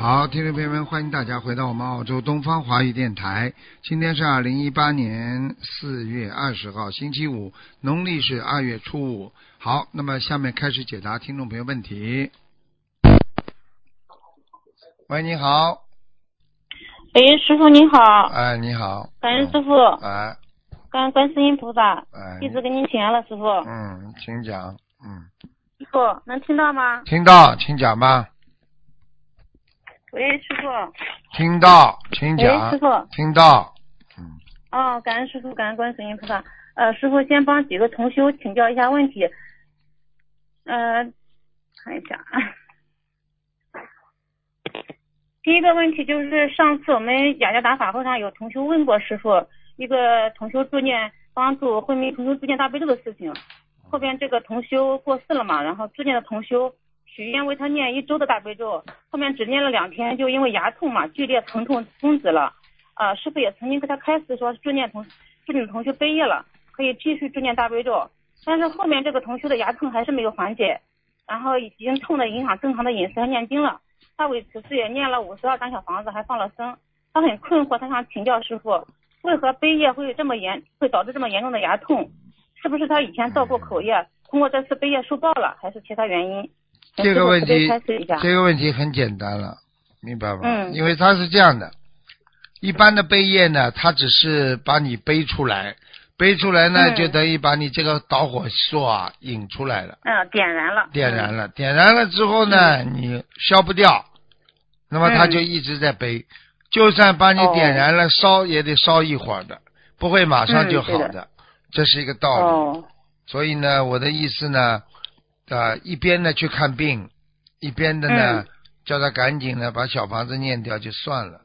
好，听众朋友们，欢迎大家回到我们澳洲东方华语电台。今天是二零一八年四月二十号，星期五，农历是二月初五。好，那么下面开始解答听众朋友问题。喂，你好，喂，师傅您好，哎，你好，感恩师傅，哎，感恩观世音菩萨，哎，弟子给您请安了，师傅。嗯，请讲，嗯，师傅能听到吗？听到，请讲吧，喂，师傅。听到，请喂，讲师，傅。听到，嗯，哦，感恩师傅，感恩观世音菩萨。呃，师傅先帮几个同修请教一下问题。呃，看一下。第一个问题就是上次我们雅加达法会上有同修问过师傅，一个同修助念帮助昏迷同修助念大悲咒的事情。后边这个同修过世了嘛，然后助念的同修许愿为他念一周的大悲咒，后面只念了两天，就因为牙痛嘛，剧烈疼痛终止了。啊，师傅也曾经给他开示说，助念同助念同学背业了，可以继续助念大悲咒。但是后面这个同学的牙痛还是没有缓解，然后已经痛的影响正常的饮食和念经了。他为此事也念了五十二张小房子，还放了生。他很困惑，他想请教师傅，为何背业会这么严，会导致这么严重的牙痛？是不是他以前造过口业，通过这次背业受报了，还是其他原因？这个问题。这个问题很简单了，明白吗？嗯因为它是这样的，一般的背业呢，它只是把你背出来，背出来呢，嗯就等于把你这个导火索啊引出来了，嗯，点燃了。点燃了，点燃了之后呢，你消不掉，那么它嗯就一直在背，就算把你哦点燃了，烧也得烧一会儿的，不会马上就好嗯的，这是一个道理。哦，所以呢，我的意思呢，啊，一边呢去看病，一边的呢、嗯叫他赶紧呢把小房子念掉就算了，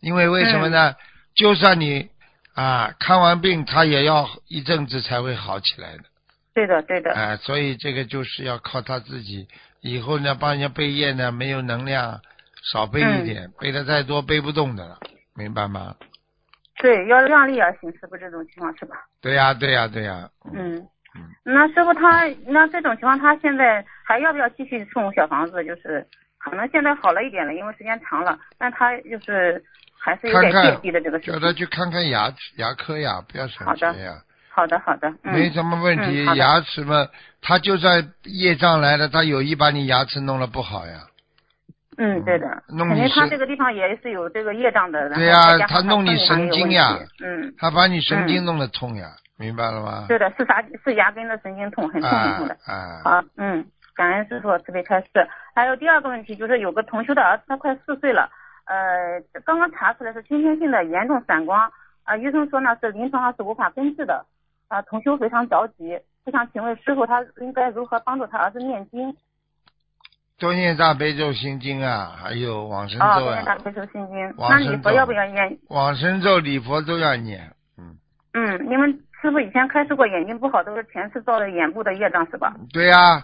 因为为什么嗯呢？就算你啊看完病，他也要一阵子才会好起来的，对的，对的。啊，所以这个就是要靠他自己。以后呢，帮人家背业呢，没有能量，少背嗯一点，背的太多背不动的了，明白吗？对，要量力而行，是不这种情况是吧？对呀、对呀、对呀、嗯嗯，那师傅他那这种情况，他现在还要不要继续送小房子？就是可能现在好了一点了，因为时间长了，但他就是还是有点看看芥蒂的这个事情。叫他去看看牙牙科呀，不要省好的钱呀。好的，好的，嗯，没什么问题，嗯牙齿嘛，他就算业障来了，他有意把你牙齿弄了不好呀。嗯，对的，弄你肯定他这个地方也是有这个业障的。对呀他弄你神经呀。嗯，他把你神经嗯弄得痛呀，明白了吗？对的，是啥？是牙根的神经痛，很痛很痛的。啊，好，嗯，感恩师傅慈悲开示。还有第二个问题就是有个同修的儿子，他快四岁了，呃，刚刚查出来是先天性的严重散光，啊、医生说呢是临床上是无法根治的，啊、同修非常着急，就想请问师傅他应该如何帮助他儿子念经？多念大悲咒心经啊，还有往生啊，咒啊念大，悲咒心经，往生咒那礼佛要不要念？往生咒礼佛都要念。嗯，嗯，你们师傅以前开示过眼睛不好都是前世造的眼部的业障是吧？对呀、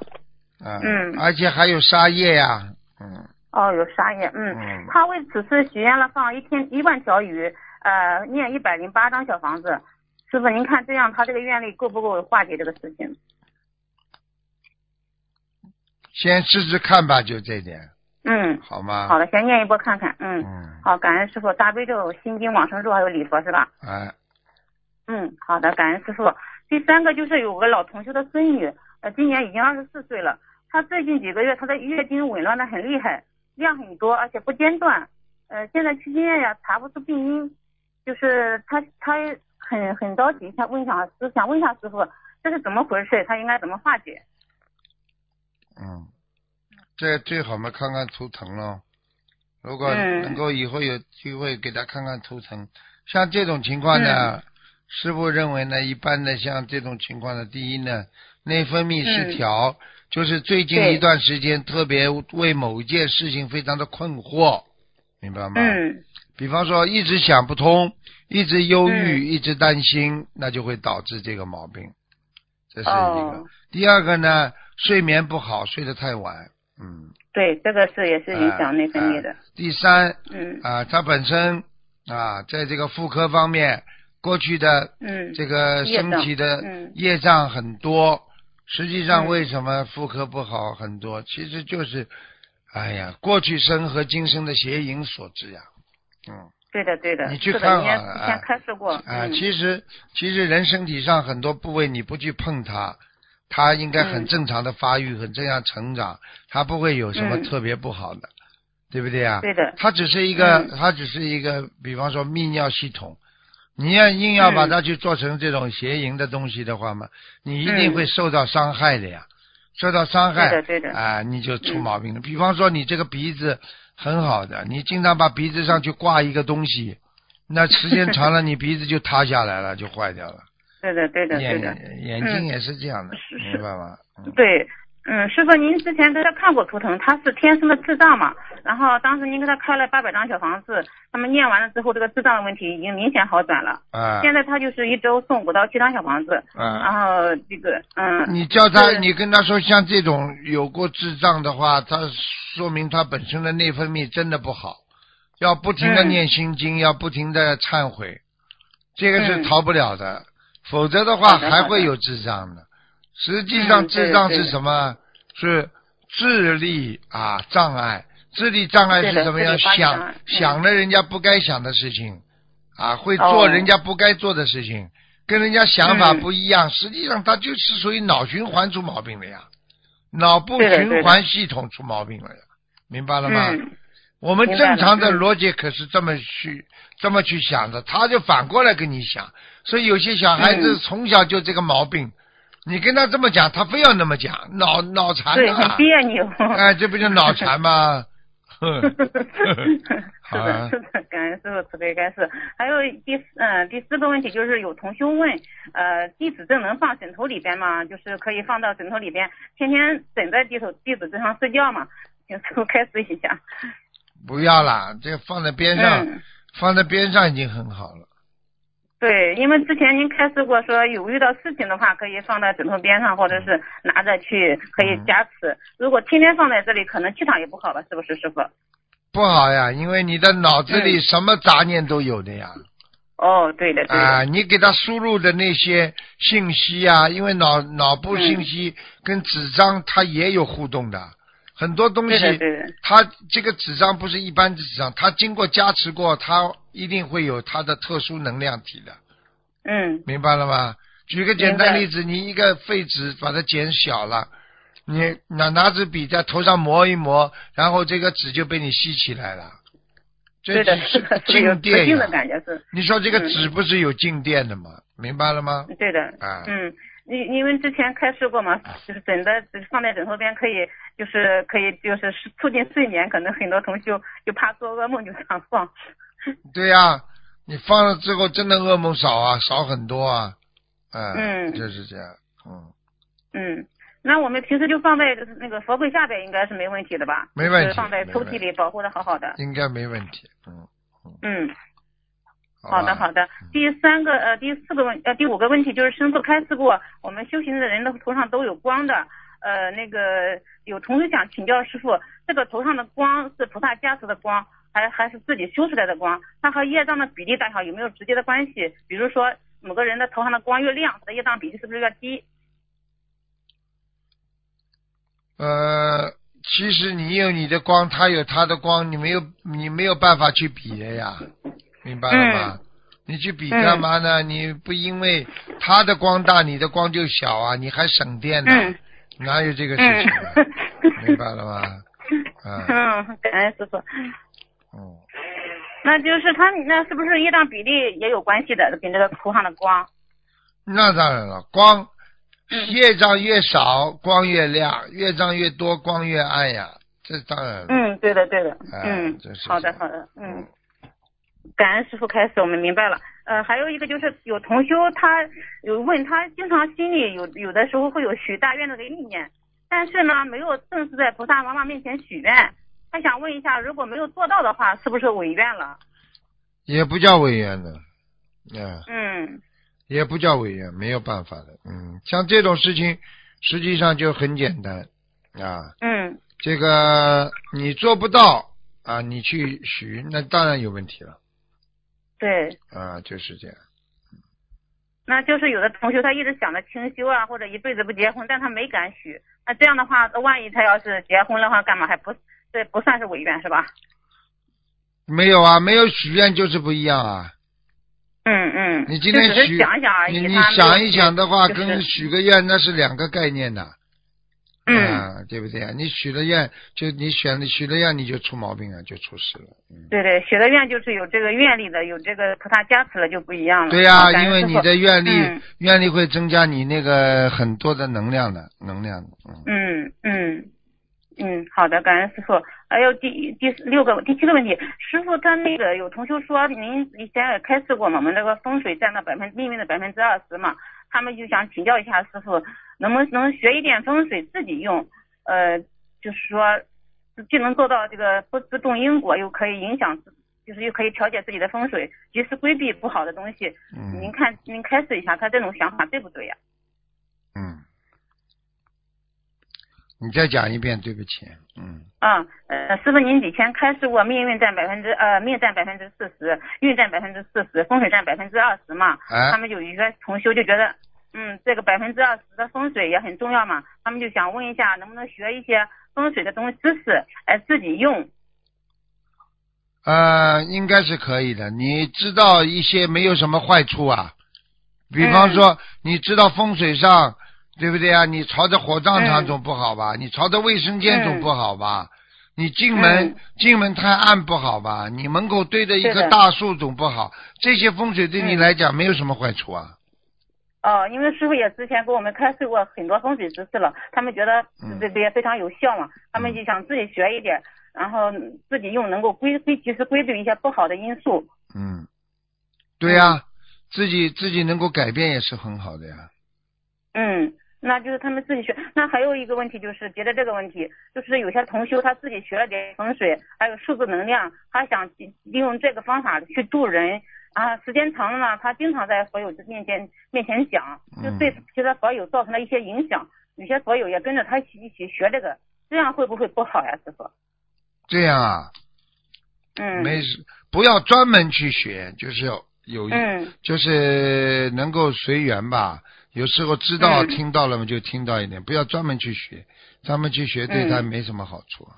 啊，嗯而且还有沙业呀，嗯哦，有沙业，嗯，嗯，他为此次许愿了放一天一万条鱼，呃，念一百零八张小房子。师傅，您看这样他这个愿力够不够化解这个事情？先试试看吧，就这点，嗯，好吗？好的，先念一波看看。嗯，嗯，好，感恩师傅，大悲咒、心经、往生咒还有礼佛是吧？哎，嗯，好的，感恩师傅。第三个就是有个老同学的孙女，呃，今年已经二十四岁了，她最近几个月她的月经紊乱的很厉害，量很多，而且不间断。呃，现在去医院呀查不出病因，就是她她很很着急，想问一下师想问一下师傅，这是怎么回事？她应该怎么化解？嗯，这最好嘛看看图腾咯。如果嗯能够以后有机会给他看看图腾，像这种情况呢，师傅认为呢，一般的像这种情况呢，第一呢，内分泌失调，就是最近一段时间特别为某一件事情非常的困惑，明白吗？嗯比方说一直想不通，一直忧郁，嗯一直担心，那就会导致这个毛病。这是一个。哦第二个呢，睡眠不好，睡得太晚，嗯。对，这个是也是影响内分泌的。啊第三嗯啊，他本身啊，在这个妇科方面，过去的嗯这个身体的业障很多。实际上，嗯为什么妇科不好很多？其实就是，哎呀，过去生和今生的邪淫所致呀。嗯，对的对的，你去看好了啊开示过。啊，嗯其实其实人身体上很多部位你不去碰它，它应该很嗯正常的发育，很正常成长，它不会有什么嗯特别不好的，对不对啊？对的，它只是一个，嗯它只是一个，比方说泌尿系统，你要硬要把嗯它去做成这种邪淫的东西的话嘛，你一定嗯会受到伤害的呀，受到伤害，对的对的啊，你就出嗯毛病了。比方说你这个鼻子很好的，你经常把鼻子上去挂一个东西，那时间长了，你鼻子就塌下来了，就坏掉了。对的对的对眼的，眼睛也是这样的，明白吗？嗯对。嗯，师傅，您之前给他看过图腾，他是天生的智障嘛？然后当时您给他开了八百张小房子，他们念完了之后，这个智障的问题已经明显好转了。啊现在他就是一周送五到七张小房子，啊。然后这个嗯，你叫他，你跟他说，像这种有过智障的话，他说明他本身的内分泌真的不好，要不停的嗯念心经，要不停的忏悔，这个是嗯逃不了的，否则的话还会有智障的。实际上，智障是什么？是智力啊障碍。智力障碍是怎么样？想想了人家不该想的事情，啊，会哦做人家不该做的事情，跟人家想法嗯不一样。实际上，他就是属于脑循环出毛病了呀，脑部循环系统出毛病了呀，明白了吗？嗯，我们正常的嗯逻辑可是这么去、这么去想的，他就反过来跟你想，所以有些小孩子嗯从小就这个毛病，你跟他这么讲，他非要那么讲，脑脑残对，的很别扭。哎，这不就脑残吗？哼是好啊的，是的，感恩师傅慈悲开示。还有第四嗯、第四个问题就是有同学问，呃，弟子证能放枕头里边吗？就是可以放到枕头里边，天天枕在地头弟子证上睡觉嘛？请师傅开示一下。不要啦，这个放在边上，嗯，放在边上已经很好了。对，因为之前您开示过说有遇到事情的话，可以放在枕头边上，或者是拿着去可以加持。如果天天放在这里，可能气场也不好吧？是不是师傅？不好呀，因为你的脑子里嗯什么杂念都有的呀。哦，对的，对的。啊，你给他输入的那些信息啊，因为脑脑部信息跟纸张它也有互动的，很多东西对。它这个纸张不是一般的纸张，它经过加持过，它一定会有它的特殊能量体的，嗯明白了吗？举个简单例子，你一个废纸把它剪小了，你拿拿支笔在头上磨一磨，然后这个纸就被你吸起来了，这对的，只是 静电的呀。感觉是。你说这个嗯纸不是有静电的吗？明白了吗？对的，啊嗯，因因为之前开示过嘛，就是枕在放在枕头边可以，就是可以就是促进睡眠，可能很多同学就怕做噩梦就这样放。对呀、你放了之后真的噩梦少啊，少很多啊，哎嗯就是这样，嗯，嗯，那我们平时就放在那个佛柜下边，应该是没问题的吧？没问题就是放在抽屉里保护的好好的。应该没问题，嗯，嗯，好好的好的。第三个呃第四个问呃第五个问题就是师傅开示过，我们修行的人的头上都有光的。呃，那个有同学想请教师傅，这个头上的光是菩萨加持的光，还还是自己修出来的光？它和业障的比例大小有没有直接的关系？比如说某个人的头上的光越亮，他的业障比例是不是越低？呃，其实你有你的光，他有他的光，你没有你没有办法去比的呀，明白了吗？你去比干嘛呢？你不因为他的光大，你的光就小啊？你还省电呢？嗯哪有这个事嗯情啊？明白了吗？啊，嗯，感恩师傅。嗯，那就是他那是不是业障比例也有关系的？跟这个图上的光？那当然了，光嗯业障越少，光越亮；业障越多，光越暗呀。这当然了。嗯，对的对的。哎嗯好的好的，嗯。感恩师傅开始，我们明白了。呃，还有一个就是有同修他有问他，经常心里有有的时候会有许大愿的这个意念，但是呢没有正式在菩萨妈妈面前许愿。他想问一下，如果没有做到的话，是不是违愿了？也不叫违愿的，嗯，嗯也不叫违愿，没有办法的。嗯，像这种事情，实际上就很简单啊。嗯这个你做不到啊，你去许，那当然有问题了对，啊，就是这样。那就是有的同学他一直想着清修啊，或者一辈子不结婚，但他没敢许。那这样的话，万一他要是结婚的话，干嘛还不这不算是违愿是吧？没有啊，没有许愿就是不一样啊。嗯嗯，你今天许想一想而已。你你想一想的话，就是跟许个愿那是两个概念的。嗯啊，对不对啊？你许了愿，就你选了许了愿，你就出毛病了，就出事了。嗯，对对，许了愿就是有这个愿力的，有这个菩萨加持了就不一样了。对呀、啊因为你的愿力，嗯愿力会增加你那个很多的能量的能量。嗯，嗯嗯嗯，好的，感恩师傅。还有第第六个、第七个问题，师傅他那个有同学说您以前也开示过嘛，我们那个风水占到百分命运的百分之二十嘛，他们就想请教一下师傅，能不能学一点风水自己用？呃，就是说既能做到这个不不动因果，又可以影响自。就是又可以调节自己的风水，及时规避不好的东西。嗯您看，您开示一下，他这种想法对不对呀、嗯，你再讲一遍，对不起。嗯，啊，呃，师傅，您以前开示过命运占百分之呃命占百分之四十，运占百分之四十，风水占百分之二十嘛。他哎，们有一个同修就觉得，嗯，这个百分之二十的风水也很重要嘛。他们就想问一下，能不能学一些风水的东西知识，来自己用？呃，应该是可以的。你知道一些没有什么坏处啊，比方嗯说，你知道风水上，对不对啊？你朝着火葬场嗯总不好吧？你朝着卫生间总嗯不好吧？你进门、嗯进门太暗不好吧？你门口对着一棵大树总不好。这些风水对你嗯来讲没有什么坏处啊。哦，因为师傅也之前给我们开示过很多风水知识了，他们觉得这这个也非常有效嘛，他们就想自己学一点，然后自己用能够规规及时规避一些不好的因素。嗯，对呀、自己自己能够改变也是很好的呀。嗯，那就是他们自己学。那还有一个问题就是别的这个问题，就是有些同修他自己学了点风水，还有数字能量，他想利用这个方法去度人。啊，时间长了呢，他经常在佛友面前面前讲，就对其他佛友造成了一些影响。有些佛友也跟着他一起一起学这个，这样会不会不好呀，师傅？这样啊，嗯，没事，不要专门去学，就是有就是能够随缘吧。有时候知道、嗯听到了嘛，就听到一点，不要专门去学，专门去学对他没什么好处，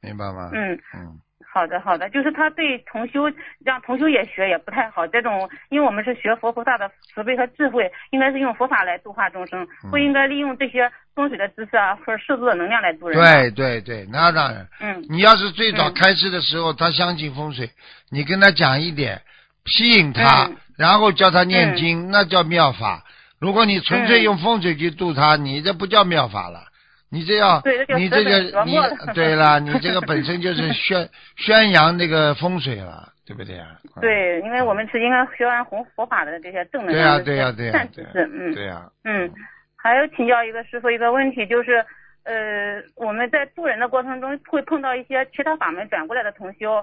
明白吗？嗯。嗯好的，好的，就是他对同修让同修也学也不太好。这种，因为我们是学佛菩萨的慈悲和智慧，应该是用佛法来度化众生，嗯不应该利用这些风水的知识啊或者世俗的能量来度人。，对对对，那当然。嗯你要是最早嗯开始的时候，他相信风水，你跟他讲一点，吸引他，嗯然后教他念经，那叫妙法。如果你纯粹嗯用风水去度他，你这不叫妙法了。你这要对这叫你这个你对了，你这个本身就是 宣宣扬那个风水了，对不对啊？嗯对，因为我们是应该学完弘佛法的这些正能对呀、量的对呀、这对呀、对呀、些善知识，嗯对呀、嗯，还有请教一个师傅一个问题，就是呃，我们在渡人的过程中会碰到一些其他法门转过来的同修，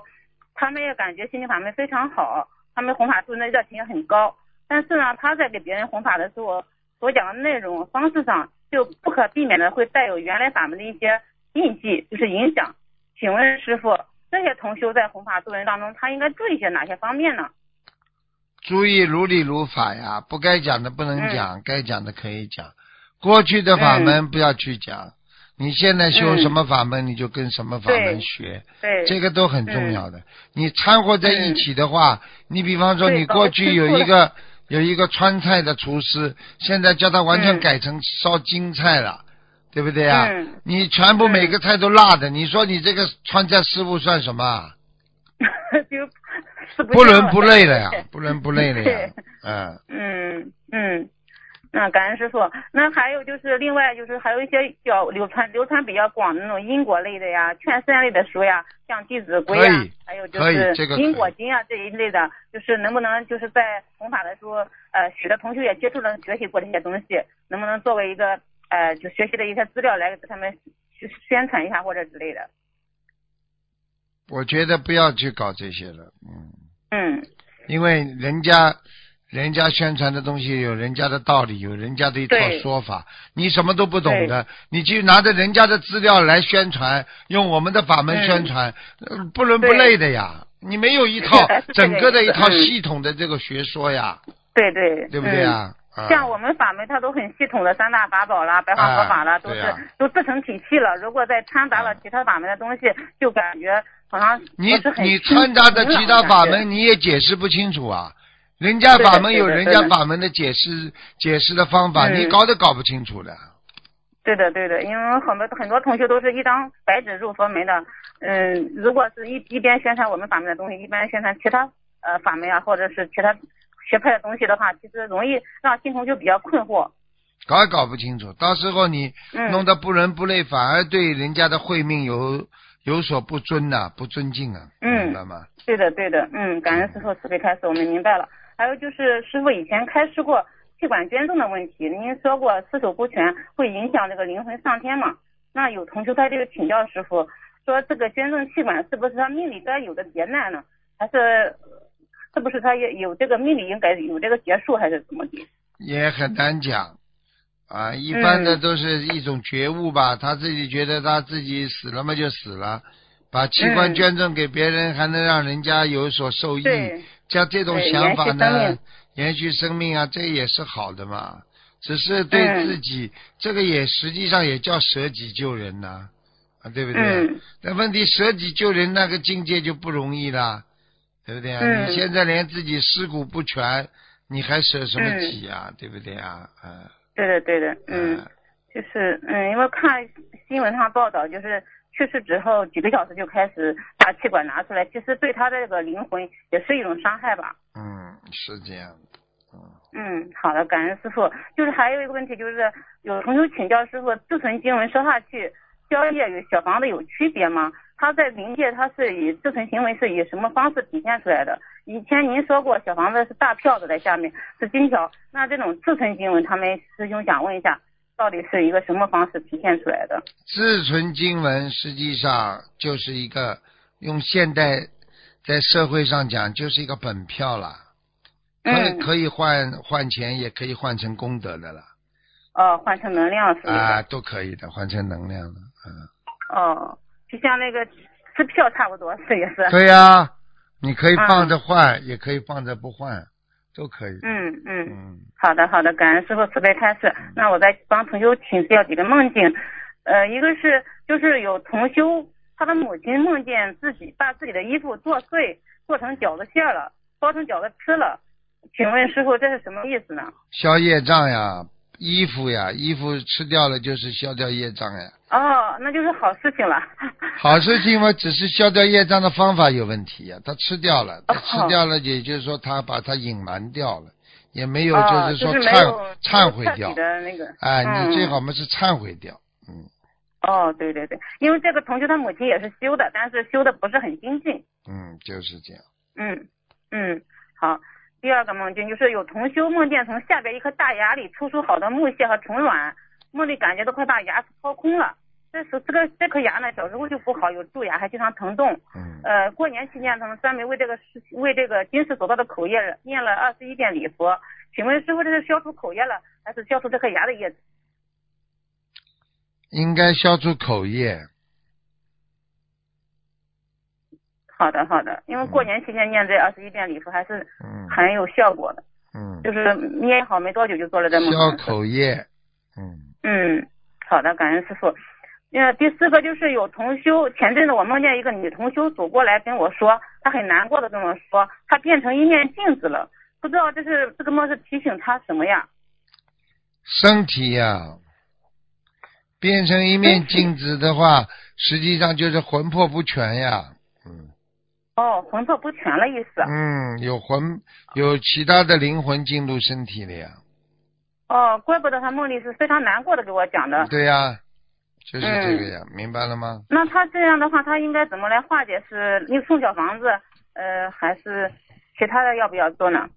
他们也感觉心灵法门非常好，他们弘法度人的热情也很高，但是呢，他在给别人弘法的时候所讲的内容方式上，就不可避免的会带有原来法门的一些印记，就是影响。请问师傅，这些同修在弘法度人当中，他应该注意些哪些方面呢？注意如理如法呀，不该讲的不能嗯讲，该讲的可以讲。过去的法门不要去讲，你现在修嗯什么法门，你就跟什么法门学，对，这个都很重要的。你掺和在一起的话，你比方说你过去有一个有一个川菜的厨师，现在叫他完全嗯改成烧京菜了。对不对啊？嗯你全部每个菜都辣的，你说你这个川菜师傅算什么啊？就 不伦不类了呀，不伦不类了呀嗯，嗯。嗯嗯，那感恩师傅。那还有就是另外就是还有一些比较流传流传比较广的那种因果类的呀、劝善类的书呀，像《弟子规》呀，还有就是因果经啊这一类的，就是能不能就是在弘法的时候，呃，许多同学也接触了学习过这些东西，能不能作为一个呃就学习的一些资料来给他们宣宣传一下或者之类的？我觉得不要去搞这些了，嗯，嗯因为人家人家宣传的东西有人家的道理，有人家的一套说法，你什么都不懂的，你去拿着人家的资料来宣传，用我们的法门嗯。宣传，呃不伦不类的呀。你没有一套 整个的一套系统的这个学说呀，对对，对。不对嗯。啊？啊像我们法门，它都很系统的三大法宝啦、白话佛法啦，都是、啊都自成体系了。如果再掺杂了其他法门的东西，就感觉好像你你掺杂的其他法门，你也解释不清楚啊。人家法门有人家法门的解释解释的方法，嗯你搞都搞不清楚的。对的，对的，因为很多很多同学都是一张白纸入佛门的。嗯，如果是一一边宣传我们法门的东西，一边宣传其他呃法门啊，或者是其他学派的东西的话，其实容易让新同学比较困惑。搞也搞不清楚，到时候你嗯弄得不伦不类，反而对人家的慧命有有所不尊呐、不尊敬啊，嗯明白吗？对的，对的，嗯，感恩师傅慈悲开始，我们明白了。还有就是师傅以前开示过气管捐赠的问题，您说过四手不全会影响这个灵魂上天嘛？那有同学他这个请教师傅说，这个捐赠气管是不是他命里该有的劫难呢？还是是不是他也有这个命里应该有这个劫数，还是怎么的？也很难讲啊，一般的嗯都是一种觉悟吧，他自己觉得他自己死了嘛就死了，把器官嗯捐赠给别人，还能让人家有所受益，对，像这种想法呢，延续生命啊，这也是好的嘛。只是对嗯自己，这个也实际上也叫舍己救人呐、啊，对不对？嗯那问题舍己救人那个境界就不容易了，对不对啊？嗯你现在连自己尸骨不全，你还舍什么嗯己啊？对不对啊？嗯、对的，对的，嗯。就是嗯，因为看新闻上报道，就是去世之后几个小时就开始把气管拿出来，其实对他的这个灵魂也是一种伤害吧。嗯，是这样的，嗯，嗯，好的，感恩师傅。就是还有一个问题，就是有同学请教师傅，自存经文说下去，宵夜与小房子有区别吗？他在冥界，他是以自存行为是以什么方式体现出来的？以前您说过小房子是大票子在下面是金条，那这种自存经文，他们师兄想问一下，到底是一个什么方式体现出来的？自存经文实际上就是一个用现代在社会上讲就是一个本票了，可以、嗯可以换换钱，也可以换成功德的了，哦，换成能量是吧？啊，都可以的，换成能量的，嗯，哦，就像那个支票差不多是也是。对呀、你可以放着换，也可以放着不换，都可以，嗯嗯。嗯，好的，好的，感恩师傅慈悲开示。那我再帮同修请教几个梦境，呃，一个是就是有同修他的母亲梦见自己把自己的衣服剁碎，做成饺子馅儿了，包成饺子吃了，请问师傅这是什么意思呢？消业障呀，衣服呀，衣服吃掉了就是消掉业障呀。哦，那就是好事情了。好事情嘛，只是消掉业障的方法有问题呀、他吃掉了，他吃掉了，也就是说他把它隐瞒掉了，也没有就，是说就是忏、忏悔掉彻底。的那个。哎，嗯你最好嘛是忏悔掉，嗯哦，对对对，因为这个同学他母亲也是修的，但是修的不是很精进。嗯，就是这样。嗯嗯，好。第二个梦境就是有同修梦见从下边一颗大牙里抽出好多木屑和虫卵，梦里感觉都快把牙齿掏空了。这时这个这颗牙呢，小时候就不好，有蛀牙，还经常疼痛。嗯，呃，过年期间他们专门为这个事为这个今世所造的口业念了二十一遍礼佛。请问师傅，这是消除口业了，还是消除这颗牙的业？应该消除口业。好的好的，因为过年期间念这二十一遍礼佛还是嗯很有效果的，嗯，就是念好没多久就做了这梦。消口业。嗯嗯，好的，感恩师傅。呃，第四个就是有同修，前阵子我梦见一个女同修走过来跟我说，她很难过的跟我说，她变成一面镜子了，不知道这是这个梦是提醒她什么呀？身体呀、变成一面镜子的话，实际上就是魂魄不全呀。嗯哦，魂魄不全了意思。嗯，有魂有其他的灵魂进入身体了呀。哦，怪不得他梦里是非常难过的给我讲的。对呀，就是这个嗯呀，明白了吗？那他这样的话，他应该怎么来化解？是你送小房子，呃，还是其他的要不要做呢？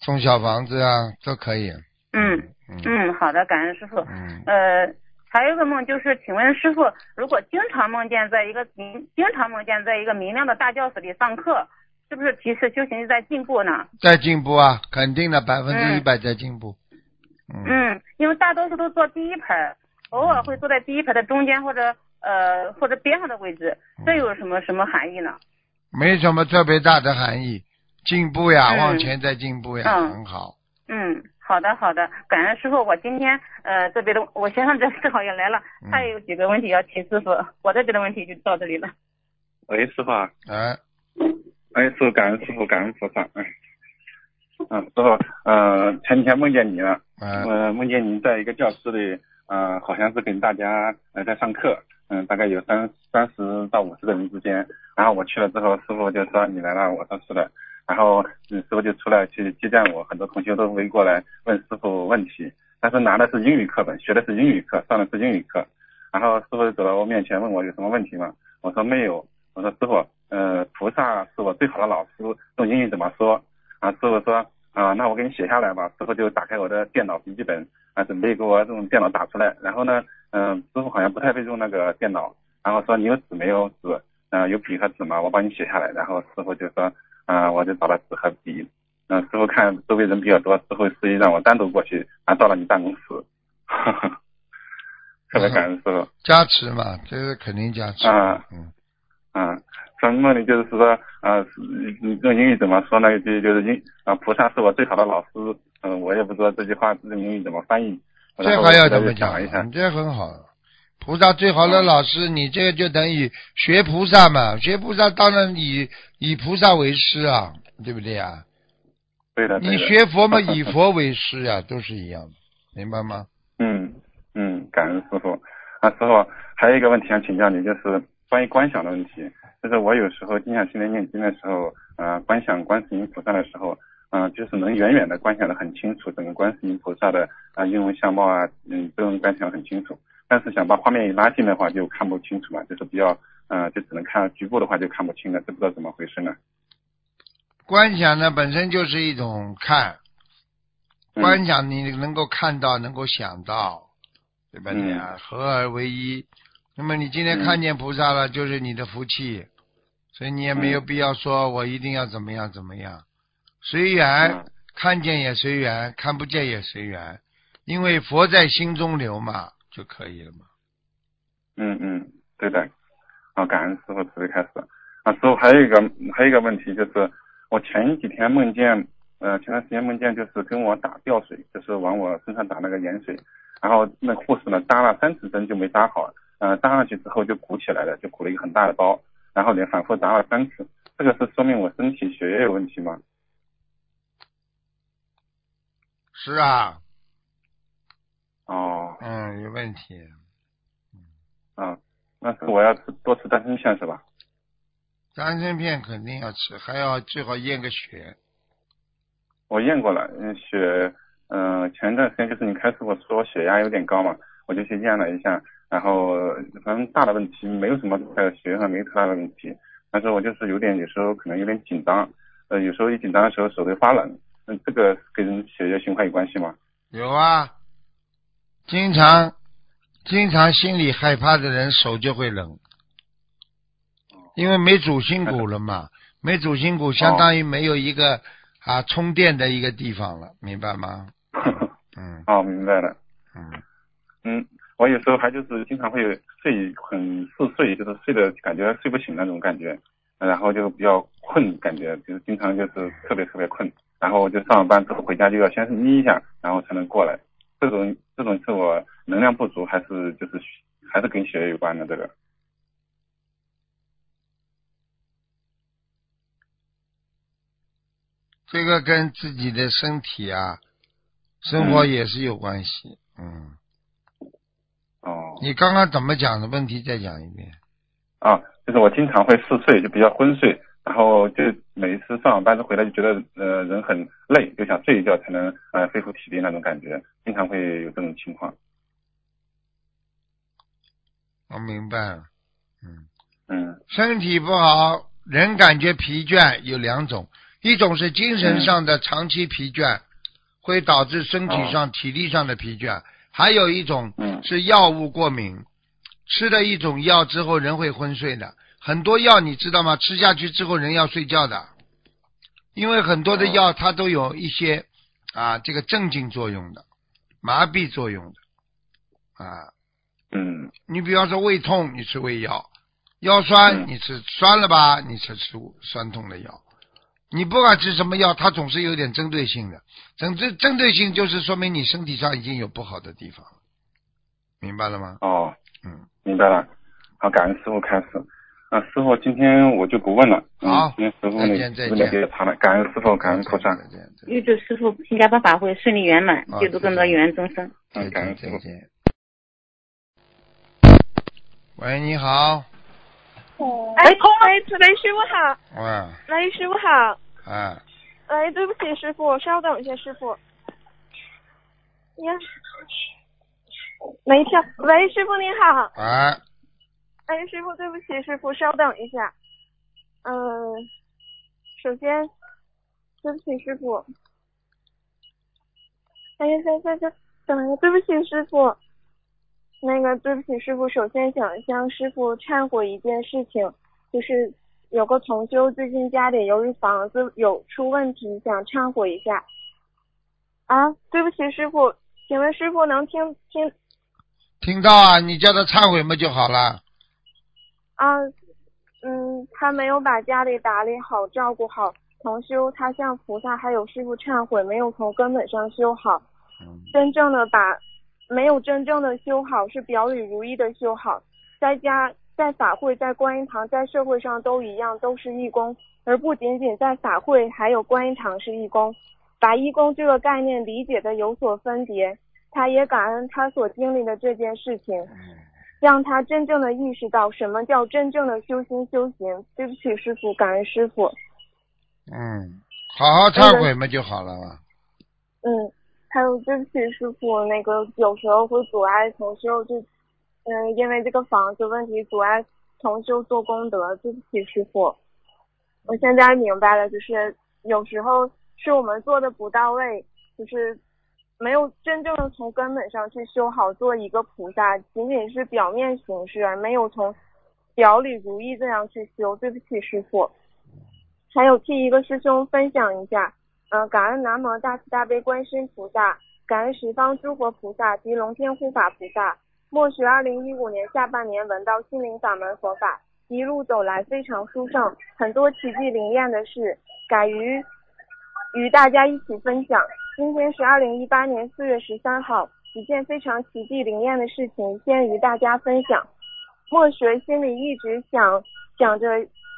送小房子啊，都可以。嗯嗯嗯，好的，感恩师傅。嗯，呃，还有一个梦就是，请问师傅，如果经常梦见在一个明，经常梦见在一个明亮的大教室里上课，是不是提示修行在进步呢？在进步啊，肯定的，百分之一百在进步。嗯，嗯，因为大多数都坐第一排，偶尔会坐在第一排的中间或者呃或者边上的位置，这有什么什么含义呢？没什么特别大的含义，进步呀，嗯往前在进步呀，嗯很好。嗯，好的好的，感恩师傅，我今天呃这边的我先生这正好也来了，嗯。他也有几个问题要提师傅，我这边的问题就到这里了。喂，师傅啊，哎，哎，师傅，感恩师傅，感恩菩萨，哎，嗯，师傅，呃，前几天梦见你了，嗯，呃，梦见您在一个教室里，呃，好像是跟大家呃在上课，嗯、大概有三三十到五十个人之间，然后我去了之后，师傅就说你来了，我说是的，然后嗯，师傅就出来去接见我，很多同学都围过来问师傅问题，但是拿的是英语课本，学的是英语课，上的是英语课，然后师傅走到我面前问我有什么问题吗？我说没有，我说师傅，呃，菩萨是我最好的老师，用英语怎么说？啊，师傅说啊，那我给你写下来吧。师傅就打开我的电脑笔记本啊，准备给我用电脑打出来。然后呢，嗯、师傅好像不太会用那个电脑，然后说你有纸没有纸？啊、有笔和纸吗？我帮你写下来。然后师傅就说啊、我就找了纸和笔。嗯、师傅看周围人比较多，师傅示意让我单独过去，啊，到了你办公室，特别感恩师傅。加持嘛，这是肯定加持。啊嗯，啊，从梦里就是说，啊，你用英语怎么说呢？就就是英啊，菩萨是我最好的老师。嗯、我也不知道这句话用英语怎么翻译。这然后还要怎么讲一下你？这很好。菩萨最好的老师，你这个就等于学菩萨嘛，学菩萨当然以以菩萨为师啊，对不对啊？对的，你学佛嘛，以佛为师啊，都是一样的，明白吗？嗯嗯，感恩师傅啊，师傅还有一个问题想请教你，就是关于观想的问题。就是我有时候静下心来念经的时候，呃，观想观世音菩萨的时候，嗯、就是能远远的观想的很清楚，整个观世音菩萨的啊、音容相貌啊，嗯，都能观想很清楚。但是想把画面一拉近的话，就看不清楚了，就是比较，呃，就只能看局部的话就看不清了，这不知道怎么回事呢？观想呢本身就是一种看，嗯观想你能够看到，能够想到，对吧？嗯你啊，合而为一。那么你今天嗯看见菩萨了，就是你的福气，所以你也没有嗯必要说我一定要怎么样怎么样，随缘，嗯看见也随缘，看不见也随缘，因为佛在心中留嘛，就可以了嘛。嗯嗯，对的。啊，感恩师傅慈悲开始。啊，师傅还有一个还有一个问题就是，我前几天梦见，呃，前段时间梦见就是跟我打吊水，就是往我身上打那个盐水，然后那护士呢扎了三次针就没扎好，呃，扎上去之后就鼓起来了，就鼓了一个很大的包，然后连反复扎了三次，这个是说明我身体血液有问题吗？是啊，哦，嗯，有问题。啊，那是我要吃多吃丹参片是吧？丹参片肯定要吃，还要最好验个血。我验过了，嗯，血，嗯、前段时间就是你开始我说我血压有点高嘛，我就去验了一下，然后反正大的问题没有什么呃血上没有太大的问题，但是我就是有点有时候可能有点紧张，呃，有时候一紧张的时候手会发冷，嗯，这个跟血液循环有关系吗？有啊，经常经常心里害怕的人手就会冷，因为没主心骨了嘛，没主心骨相当于没有一个啊充电的一个地方了，明白吗？嗯。哦，明白了，嗯，嗯，我有时候还就是经常会睡很嗜睡，就是睡的感觉睡不醒那种感觉，然后就比较困，感觉就是经常就是特别特别困，然后我就上完班之后回家就要先眯一下，然后才能过来。这种这种是我能量不足，还是就是还是跟血液有关的这个？这个跟自己的身体啊，生活也是有关系。嗯，哦，你刚刚怎么讲的问题再讲一遍。啊，就是我经常会嗜睡，就比较昏睡，然后就每一次上完班子回来就觉得呃人很累，就想睡一觉才能呃恢复体力那种感觉，经常会有这种情况。我明白了。嗯。嗯身体不好，人感觉疲倦有两种，一种是精神上的长期疲倦，会导致身体上、体力上的疲倦；还有一种嗯是药物过敏，吃了一种药之后人会昏睡的。很多药你知道吗？吃下去之后人要睡觉的。因为很多的药它都有一些啊这个镇静作用的，麻痹作用的啊。嗯你比方说胃痛，你吃胃药；腰酸，嗯你吃酸了吧，你吃吃酸痛的药。你不管吃什么药，它总是有点针对性的。针对针对性就是说明你身体上已经有不好的地方了，明白了吗？哦，嗯，明白了。好，感恩师傅开始。啊，师傅，今天我就不问了。嗯好今天师傅再呢见再见时间也长了，感恩师傅，感恩菩萨。预祝师傅新加坡法会顺利圆满好，救度更多有缘众生。再嗯，感见恩师傅。再见。喂，你好，哎，喂，慈悲师傅好，喂，喂，师傅好，哎，喂，对不起，师傅，稍等一下，师傅。呀，没事，喂，师傅你好，哎，哎，师傅，对不起，师傅，稍等一下。嗯，首先，对不起，师傅。哎呀，等等等等一下，对不起，师傅。那个，对不起，师傅，首先想向师傅忏悔一件事情，就是有个同修最近家里由于房子有出问题，想忏悔一下。啊，对不起，师傅，请问师傅能听听听到啊？你叫他忏悔嘛就好了。啊，嗯，他没有把家里打理好、照顾好。同修他向菩萨还有师傅忏悔，没有从根本上修好，嗯真正的把没有真正的修好，是表里如一的修好。在家、在法会、在观音堂、在社会上都一样，都是义工，而不仅仅在法会还有观音堂是义工。把义工这个概念理解的有所分别，他也感恩他所经历的这件事情。让他真正的意识到什么叫真正的修心修行。对不起，师傅，感恩师傅。嗯，好好忏悔嘛就好了嘛。嗯，还有对不起，师傅，那个有时候会阻碍同修，就嗯，因为这个房子问题阻碍同修做功德。对不起，师傅。我现在明白了，就是有时候是我们做的不到位，就是没有真正的从根本上去修好，做一个菩萨，仅仅是表面形式，而没有从表里如一这样去修。对不起，师傅。还有替一个师兄分享一下，嗯、感恩南无大慈大悲观世音菩萨，感恩十方诸佛菩萨及龙天护法菩萨。默许二零一五年下半年闻到心灵法门佛法，一路走来非常殊胜，很多奇迹灵验的事，敢于与大家一起分享。今天是二零一八年四月十三号，一件非常奇迹灵验的事情，先与大家分享。默学心里一直想想着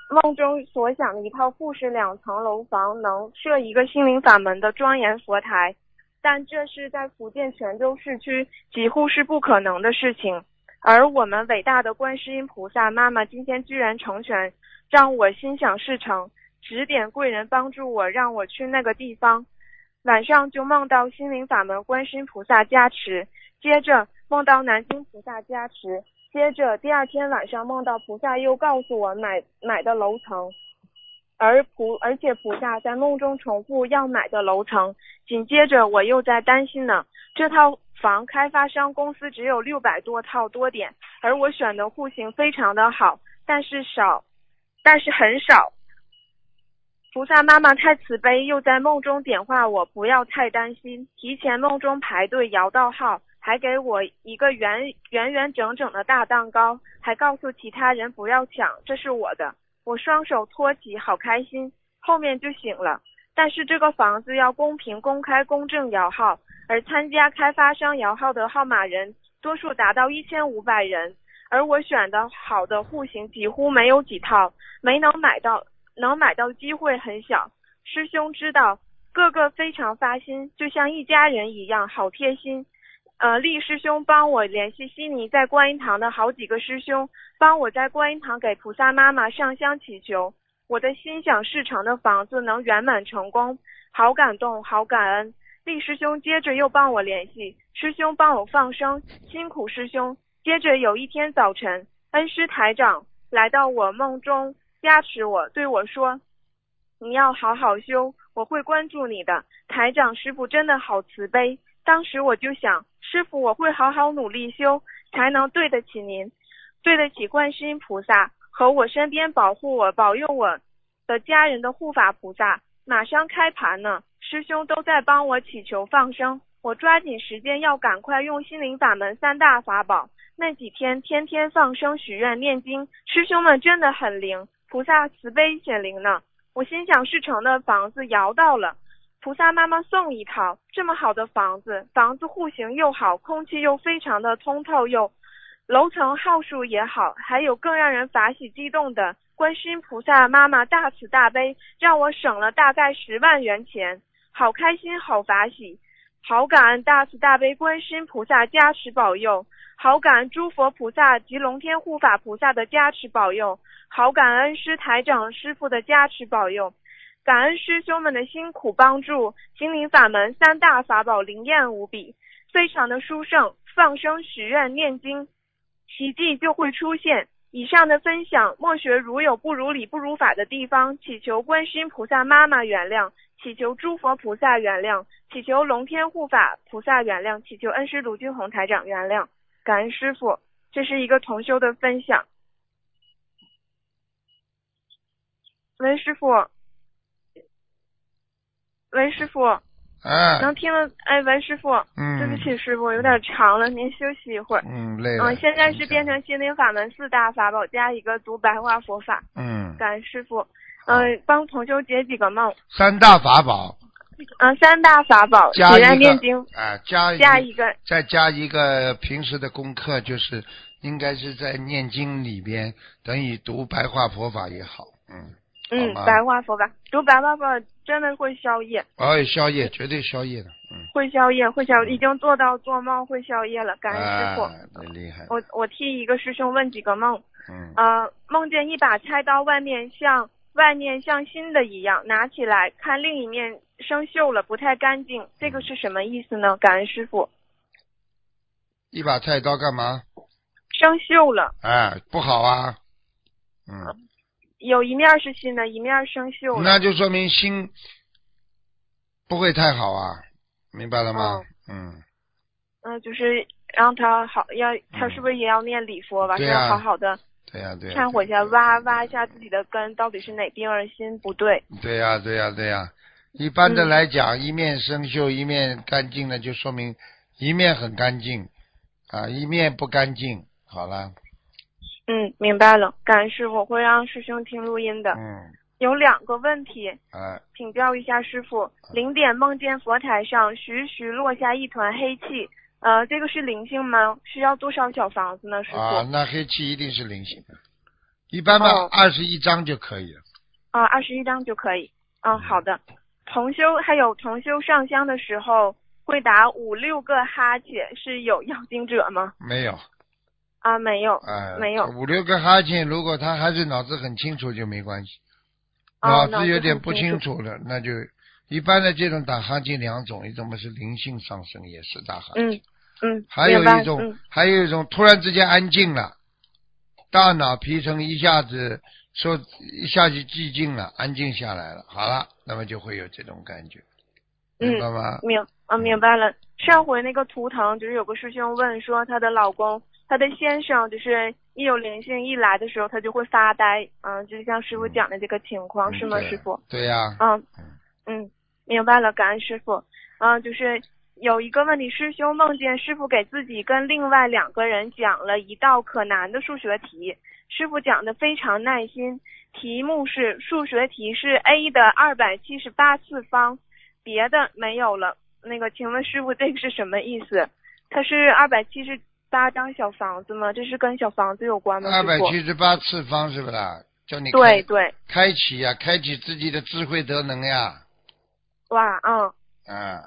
梦中所想的一套复式两层楼房，能设一个心灵法门的庄严佛台，但这是在福建泉州市区几乎是不可能的事情。而我们伟大的观世音菩萨妈妈今天居然成全，让我心想事成，指点贵人帮助我，让我去那个地方。晚上就梦到心灵法门观世音菩萨加持，接着梦到南京菩萨加持，接着第二天晚上梦到菩萨又告诉我买买的楼层，而菩而且菩萨在梦中重复要买的楼层。紧接着我又在担心呢，这套房开发商公司只有六百多套多点，而我选的户型非常的好，但是少，但是很少。菩萨妈妈太慈悲，又在梦中点化我，不要太担心。提前梦中排队摇到号，还给我一个圆圆圆整整的大蛋糕，还告诉其他人不要抢，这是我的。我双手托起，好开心。后面就醒了。但是这个房子要公平、公开、公正摇号，而参加开发商摇号的号码人多数达到一千五百人，而我选的好的户型几乎没有几套，没能买到，能买到机会很小。师兄知道，个个非常发心，就像一家人一样，好贴心。呃，厉师兄帮我联系悉尼在观音堂的好几个师兄，帮我在观音堂给菩萨妈妈上香祈求，我的心想事成的房子能圆满成功，好感动，好感恩。厉师兄接着又帮我联系，师兄帮我放生，辛苦师兄。接着有一天早晨，恩师台长来到我梦中加持我，对我说：“你要好好修，我会关注你的。”台长师傅真的好慈悲。当时我就想，师傅，我会好好努力修，才能对得起您，对得起观世音菩萨和我身边保护我、保佑我的家人的护法菩萨。马上开盘呢，师兄都在帮我祈求放生，我抓紧时间要赶快用心灵法门三大法宝。那几天天天放生许愿念经，师兄们真的很灵，菩萨慈悲显灵呢。我心想事成的房子摇到了，菩萨妈妈送一套这么好的房子，房子户型又好，空气又非常的通透，又楼层号数也好，还有更让人法喜激动的，观世音菩萨妈妈大慈大悲，让我省了大概十万元钱，好开心，好法喜，好感恩大慈大悲观世音菩萨加持保佑，好感诸佛菩萨及龙天护法菩萨的加持保佑，好感恩师台长师傅的加持保佑。感恩师兄们的辛苦帮助，心灵法门三大法宝灵验无比，非常的殊胜。放生、许愿、念经，奇迹就会出现。以上的分享，莫学如有不如理、不如法的地方，祈求观世音菩萨妈妈原谅，祈求诸佛菩萨原谅，祈求龙天护法菩萨原谅，祈求恩师卢俊宏台长原谅。感恩师傅，这是一个同修的分享。喂，师傅。喂，师傅，哎，能听了？哎，喂，师傅，嗯对不起，师傅，有点长了，您休息一会儿。嗯，累了。嗯，现在是变成心灵法门四大法宝加一个读白话佛法。嗯，感恩师傅。嗯，帮同修解几个梦。三大法宝嗯，三大法宝，许加一个愿念经，啊，加加一个。再加一个平时的功课，就是应该是在念经里边，等于读白话佛法也好，嗯，嗯，白话佛法，读白话佛法真的会消业，哦，宵夜绝对宵夜的，嗯，会消业，会消，已经做到做梦会消业了。感恩师傅。啊，厉害，我我替一个师兄问几个梦。嗯，呃，梦见一把菜刀，外面像外面像新的一样，拿起来看另一面生锈了，不太干净，这个是什么意思呢？感恩师傅，一把菜刀干嘛？生锈了，哎，不好啊，嗯，有一面是新的，一面生锈了。那就说明心不会太好啊，明白了吗哦？嗯，嗯、就是让他好，要他是不是也要念礼佛吧？是好好的对呀、对呀、忏悔一下，挖挖一下自己的根，到底是哪地方心不对？对呀、对呀、对呀、一般的嗯来讲，一面生锈，一面干净呢，就说明一面很干净，啊，一面不干净。好了，嗯，明白了。感恩师傅，我会让师兄听录音的。嗯，有两个问题，啊，请教一下师傅，零点梦见佛台上徐徐落下一团黑气，呃，这个是灵性吗？需要多少小房子呢，师傅？啊，那黑气一定是灵性的，一般嘛哦，二十一张就可以了。啊，二十一张就可以。嗯、好的。同修还有同修上香的时候会打五六个哈欠，是有要经者吗？没有，啊，没有。啊，没有五六个哈欠，如果他还是脑子很清楚就没关系，哦脑子有点不清清楚了，那就一般的这种打哈欠两种，一种嘛是灵性上升，也是打哈欠。嗯嗯，还有一种，嗯还有一种突然之间安静了，大脑皮层一下子说一下就寂静了，安静下来了，好了，那么就会有这种感觉，明白吗？明啊明白了。上回那个图腾，就是有个师兄问说，她的老公，她的先生，就是一有灵性一来的时候，他就会发呆，嗯，就像师傅讲的这个情况，嗯是吗，师傅？对呀、嗯嗯，明白了，感恩师傅。嗯，就是有一个问题，师兄梦见师傅给自己跟另外两个人讲了一道可难的数学题，师傅讲的非常耐心，题目是数学题是 a 的二百七十八次方，别的没有了。那个，请问师傅这个是什么意思？它是二百七十八张小房子吗？这是跟小房子有关吗？二百七十八次方是不啦？叫你对对，开启呀、开启自己的智慧德能呀，哇，嗯。啊，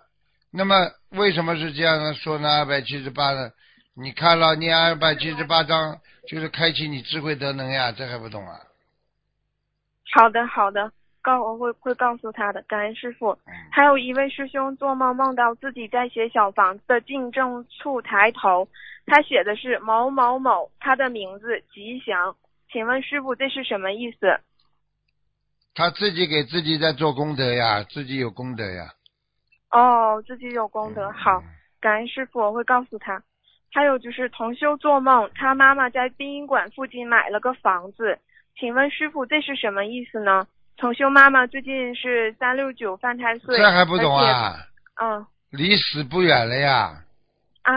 那么为什么是这样呢？说呢？二百七十八呢？你看了你二百七十八章，就是开启你智慧德能呀，这还不懂啊？好的，好的，告我会会告诉他的，感恩师傅。嗯还有一位师兄做梦梦到自己在写小房子的进正处抬头，他写的是某某某，他的名字吉祥。请问师傅这是什么意思？他自己给自己在做功德呀，自己有功德呀。哦，自己有功德，好，感恩师傅，我会告诉他。还有就是同修做梦，他妈妈在殡仪馆附近买了个房子，请问师傅这是什么意思呢？同修妈妈最近是三六九犯太岁，这还不懂？啊？嗯离死不远了呀！啊，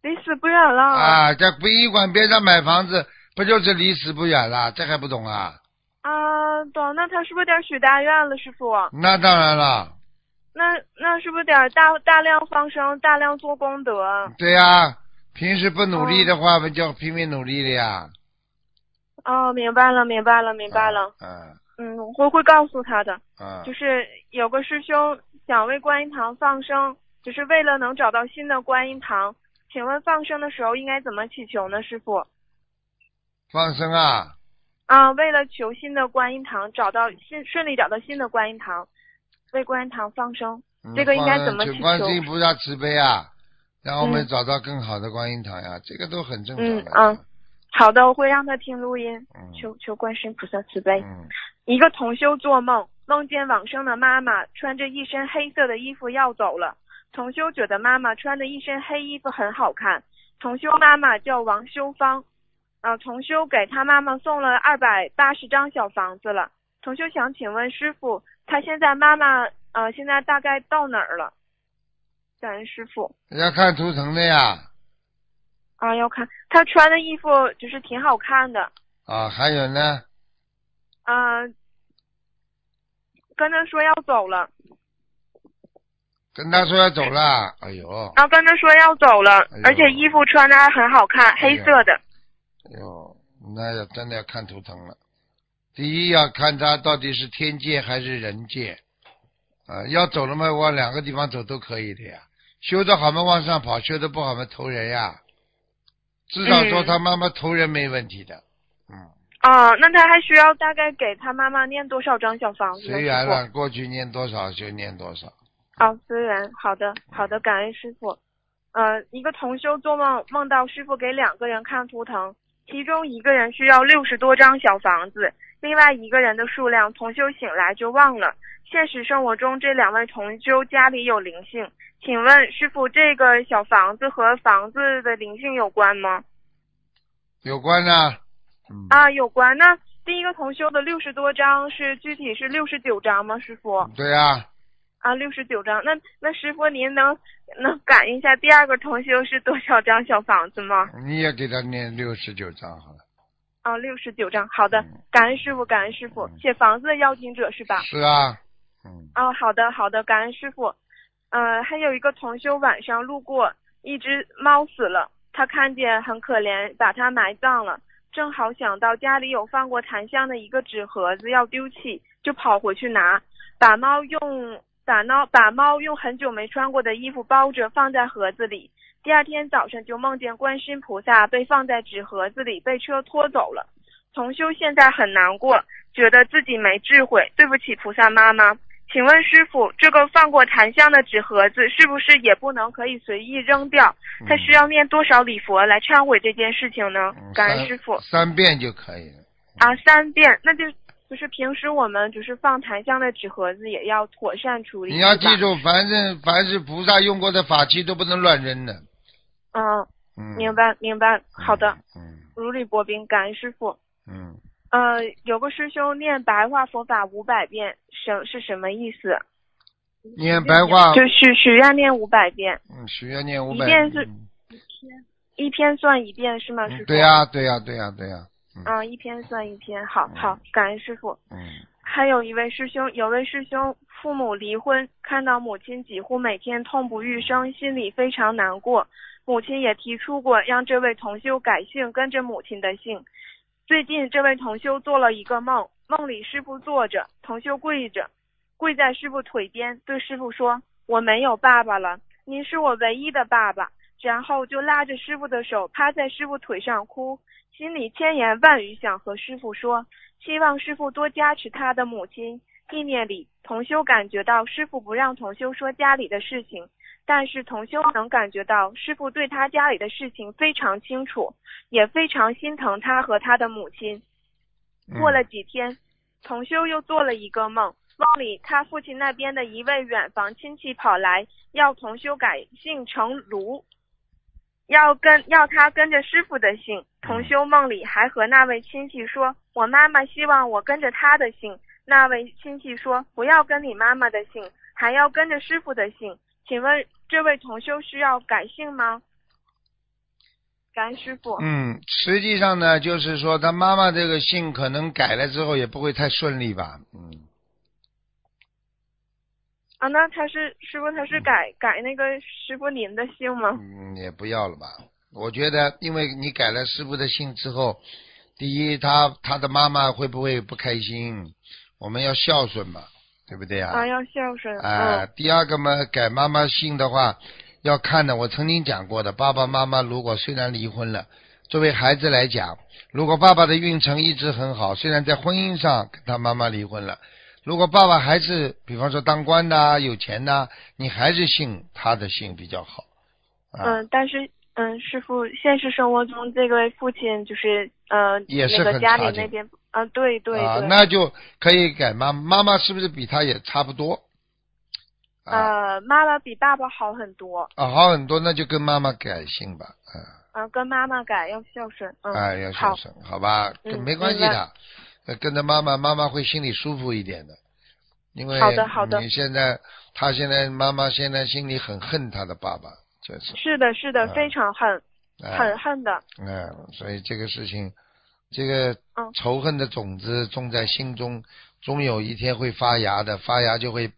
离死不远了。啊，在殡仪馆边上买房子，不就是离死不远了？这还不懂啊？啊，懂。那他是不是得许大愿了，师傅？那当然了，那那是不是得大大量放生，大量做功德？对呀、平时不努力的话，不就拼命努力了呀？哦，明白了，明白了，明白了。嗯嗯，我会告诉他的。嗯嗯，就是有个师兄想为观音堂放生，就是为了能找到新的观音堂。请问放生的时候应该怎么祈求呢，师傅？放生啊，啊，为了求新的观音堂，找到新顺利找到新的观音堂，为观音堂放生。嗯这个应该怎么祈求观世音菩萨慈悲啊，让我们嗯找到更好的观音堂呀，这个都很正常的。嗯嗯好的，我会让他听录音，嗯求求观世音菩萨慈悲。嗯一个同修做梦，梦见往生的妈妈穿着一身黑色的衣服要走了。同修觉得妈妈穿的一身黑衣服很好看。同修妈妈叫王修芳，啊，同修给他妈妈送了二百八十张小房子了。同修想请问师傅，他现在妈妈呃现在大概到哪儿了？感恩师傅要看图腾的呀，啊，要看他穿的衣服就是挺好看的，啊，还有呢，啊，跟他说要走了。跟他说要走了，哎呦，然后跟他说要走了，哎而且衣服穿的还很好看，哎黑色的。哎呦，那要真的要看图腾了。第一要看他到底是天界还是人界，啊，要走了嘛，往两个地方走都可以的呀。修的好嘛，往上跑；修的不好嘛，投人呀。至少说嗯他妈妈投人没问题的，嗯，啊，那他还需要大概给他妈妈念多少张小房子？随缘了，过去念多少就念多少。啊，随缘。好的，好的，感恩师傅。呃，一个同修做梦梦到师傅给两个人看图腾，其中一个人需要六十多张小房子，另外一个人的数量同修醒来就忘了。现实生活中，这两位同修家里有灵性，请问师傅，这个小房子和房子的灵性有关吗？有关呢，嗯，啊，有关。那第一个同修的六十多张是具体是六十九张吗？师傅对呀、啊，六十九张。那那师傅您能能感应一下第二个同修是多少张小房子吗？你也给他念六十九张好了。啊，六十九张。好的嗯，感恩师傅，感恩师傅嗯。写房子的要经者是吧？是啊，嗯，啊，好的好的，感恩师傅。呃，还有一个同修晚上路过，一只猫死了，他看见很可怜，把它埋葬了。正好想到家里有放过檀香的一个纸盒子要丢弃，就跑回去拿，把猫用把猫把猫用很久没穿过的衣服包着放在盒子里。第二天早上就梦见观世音菩萨被放在纸盒子里，被车拖走了。同修现在很难过，觉得自己没智慧，对不起菩萨妈妈。请问师傅，这个放过檀香的纸盒子是不是也不能可以随意扔掉？他需要念多少礼佛来忏悔这件事情呢？嗯感恩师傅三遍就可以了。啊，三遍，那就就是平时我们就是放檀香的纸盒子也要妥善处理。你要记，住，凡是凡是菩萨用过的法器都不能乱扔的。嗯，嗯，明白明白，好的，嗯如履薄冰，感恩师傅。嗯，呃，有个师兄念白话佛法五百遍，什是什么意思？念白话，就许许愿念五百遍，嗯，许愿念五百。一遍是嗯一篇算一遍是吗？师傅？嗯对呀、对呀、对呀、对呀、嗯嗯，一篇算一篇，好嗯好，感恩师傅。嗯还有一位师兄，有位师兄父母离婚，看到母亲几乎每天痛不欲生，心里非常难过。母亲也提出过让这位同修改姓，跟着母亲的姓。最近这位同修做了一个梦，梦里师傅坐着，同修跪着，跪在师傅腿边，对师傅说：“我没有爸爸了，您是我唯一的爸爸。”然后就拉着师傅的手，趴在师傅腿上哭，心里千言万语想和师傅说。希望师傅多加持他的母亲。意念里，同修感觉到师傅不让同修说家里的事情，但是同修能感觉到师傅对他家里的事情非常清楚，也非常心疼他和他的母亲。嗯过了几天，同修又做了一个梦，梦里他父亲那边的一位远房亲戚跑来，要同修改姓成卢，要跟要他跟着师傅的姓。同修梦里还和那位亲戚说：“我妈妈希望我跟着他的姓，那位亲戚说不要跟你妈妈的姓，还要跟着师傅的姓，请问这位同修需要改姓吗？感恩师傅。嗯，实际上呢，就是说他妈妈这个姓可能改了之后也不会太顺利吧。嗯，啊，那他是师傅，他是改改那个师傅您的姓吗？嗯，也不要了吧。我觉得，因为你改了师傅的姓之后，第一，他他的妈妈会不会不开心？我们要孝顺嘛，对不对啊？啊，要孝顺。啊，第二个嘛，改妈妈姓的话，要看的。我曾经讲过的，爸爸妈妈如果虽然离婚了，作为孩子来讲，如果爸爸的运程一直很好，虽然在婚姻上跟他妈妈离婚了，如果爸爸还是比方说当官的、有钱的，你还是姓他的姓比较好。啊、嗯，但是嗯，师傅，现实生活中这位父亲就是呃也是那个家里那边啊，对对。那就可以改妈妈妈是不是比他也差不多？啊。呃，妈妈比爸爸好很多，啊，好很多，那就跟妈妈改姓吧，嗯、啊、跟妈妈改要孝顺，嗯，哎，要孝，顺，好吧，嗯没关系明的，呃跟着妈妈，妈妈会心里舒服一点的，因为好的好的。你现在，他现在妈妈现在心里很恨他的爸爸，就是，是的，是的，嗯非常恨，哎很恨的，嗯，所以这个事情，这个嗯仇恨的种子种在心中，终有一天会发芽的，发芽就会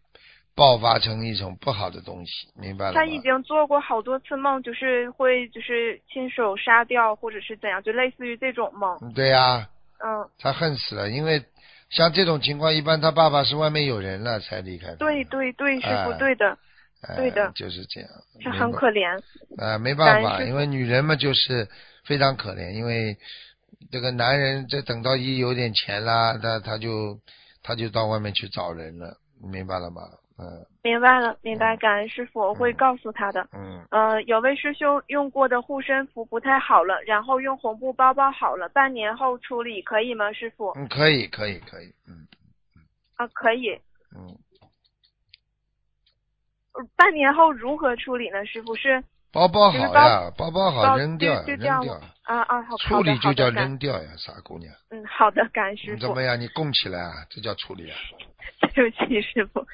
爆发成一种不好的东西，明白了吗？他已经做过好多次梦，就是会就是亲手杀掉或者是怎样，就类似于这种梦，嗯对呀、嗯，他恨死了，因为像这种情况，一般他爸爸是外面有人了才离开的。对对对，师傅哎对的，哎对的就是这样。是很可怜，啊，没办法，因为女人嘛就是非常可怜，因为这个男人这等到一有点钱啦，他他就他就到外面去找人了，明白了吗？嗯明白了，明白，感恩师傅，我会告诉他的。嗯，呃，有位师兄用过的护身符不太好了，然后用红布包包好了，半年后处理可以吗，师傅？嗯，可以可以可以，嗯啊，可以。嗯，呃半年后如何处理呢？师傅是包包好呀，包包好扔掉呀，就就这样扔掉，啊啊，好，处理就叫扔掉呀，傻姑娘，嗯，好的，感恩师傅怎。么样？你供起来啊，这叫处理啊。对不起，师傅。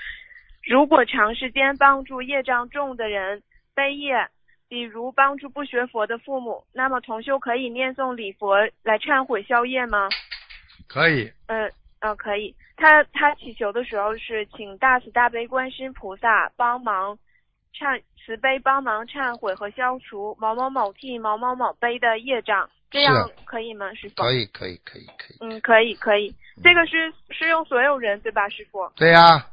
如果长时间帮助业障重的人背业，比如帮助不学佛的父母，那么同修可以念诵礼佛来忏悔消业吗？可以，嗯嗯，可以。他他祈求的时候是请大慈大悲观世音菩萨帮忙忏慈悲帮忙忏悔和消除某某某替某某某背的业障，这样可以吗，师傅？可以，可以，可以，可以。嗯，可以可以。这个是适用所有人对吧，师傅？对呀、是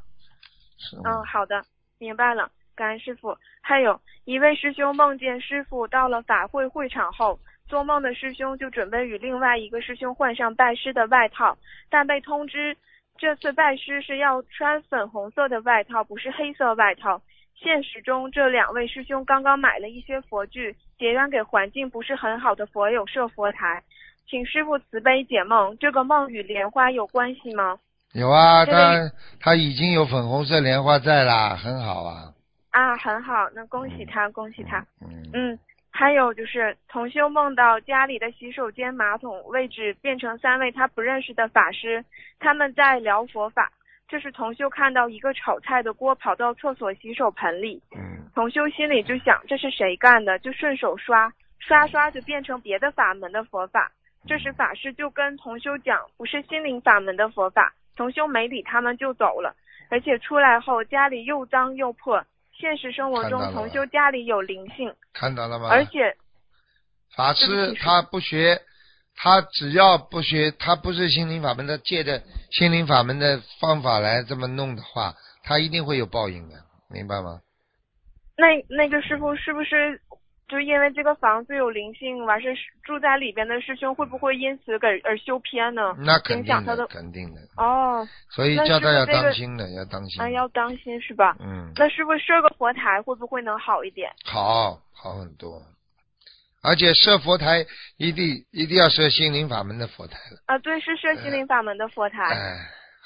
嗯，好的，明白了，感恩师傅。还有一位师兄梦见师傅到了法会会场后，做梦的师兄就准备与另外一个师兄换上拜师的外套，但被通知这次拜师是要穿粉红色的外套，不是黑色外套。现实中，这两位师兄刚刚买了一些佛具，结缘给环境不是很好的佛友设佛台，请师傅慈悲解梦。这个梦与莲花有关系吗？有啊，这个他他已经有粉红色莲花在啦，很好啊。啊，很好，那恭喜他，恭喜他。嗯，嗯，还有就是同修梦到家里的洗手间马桶位置变成三位他不认识的法师，他们在聊佛法。这是同修看到一个炒菜的锅跑到厕所洗手盆里，嗯，同修心里就想这是谁干的，就顺手刷，刷刷就变成别的法门的佛法。这时法师就跟同修讲，不是心灵法门的佛法。同修没理他们就走了，而且出来后家里又脏又破。现实生活中看到了，同修家里有灵性，看到了吗？而且法师他不学，他只要不学，他不是心灵法门的，借着心灵法门的方法来这么弄的话，他一定会有报应的，明白吗？那那个师傅是不是就因为这个房子有灵性，完事住在里边的师兄会不会因此给而修偏呢？那肯定的，肯定的。哦，所以那叫他要师傅这个当心的，要当心。啊，要当心是吧？嗯，那师傅设个佛台会不会能好一点？好，好很多。而且设佛台一定一定要设心灵法门的佛台了，啊，对，是设心灵法门的佛台。哎，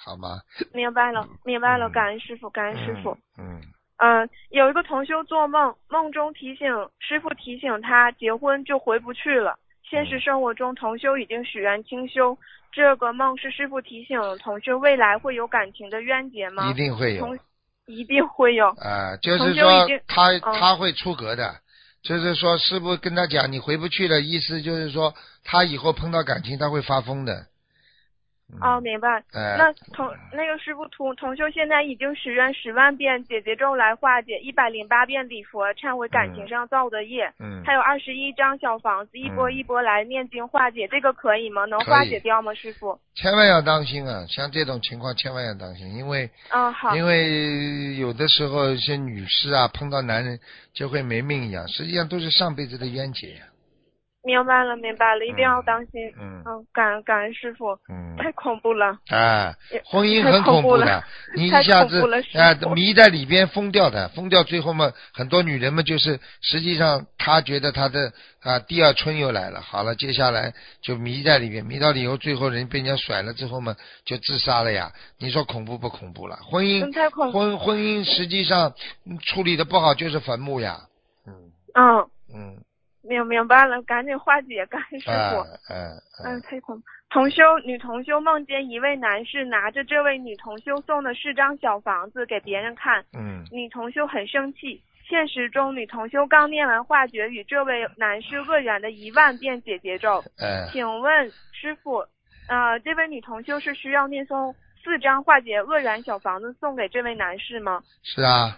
好吗？明白了，明白了，嗯感恩师傅，感恩师傅。嗯，嗯，有一个同修做梦，梦中提醒师傅提醒他结婚就回不去了，现实生活中，同修已经许愿清修，这个梦是师傅提醒同修未来会有感情的冤结吗？一定会有同一定会有。啊，就是说他嗯他会出格的，就是说师傅跟他讲你回不去了，意思就是说他以后碰到感情他会发疯的。嗯哦，明白。哎那同那个师傅同同修现在已经许愿十万遍姐姐咒来化解，一百零八遍礼佛忏悔感情上造的业，嗯，还有二十一张小房子，一波嗯一波来念经化解，这个可以吗？能化解掉吗，师傅？千万要当心啊！像这种情况千万要当心，因为嗯，好。因为有的时候一些女士啊碰到男人就会没命一样，实际上都是上辈子的冤结呀。明白了，明白了，一定要当心。嗯嗯，感恩感恩师傅，嗯，太恐怖了。啊，婚姻很恐怖的，你一下子恐怖了师啊迷在里边疯掉的，疯掉最后嘛，很多女人们就是实际上她觉得她的啊第二春又来了，好了，接下来就迷在里边，迷到了以后，最后人被人家甩了之后嘛，就自杀了呀。你说恐怖不恐怖了？婚姻。婚婚姻实际上嗯处理的不好就是坟墓呀。嗯嗯，嗯，明明白了，赶紧化解，感恩师啊傅。嗯嗯，嗯太恐怖。同修女同修梦见一位男士拿着这位女同修送的四张小房子给别人看，嗯女同修很生气。现实中，女同修刚念完化解与这位男士恶缘的一万遍解结咒。嗯，请问师傅，呃，这位女同修是需要念诵四张化解恶缘小房子送给这位男士吗？是啊，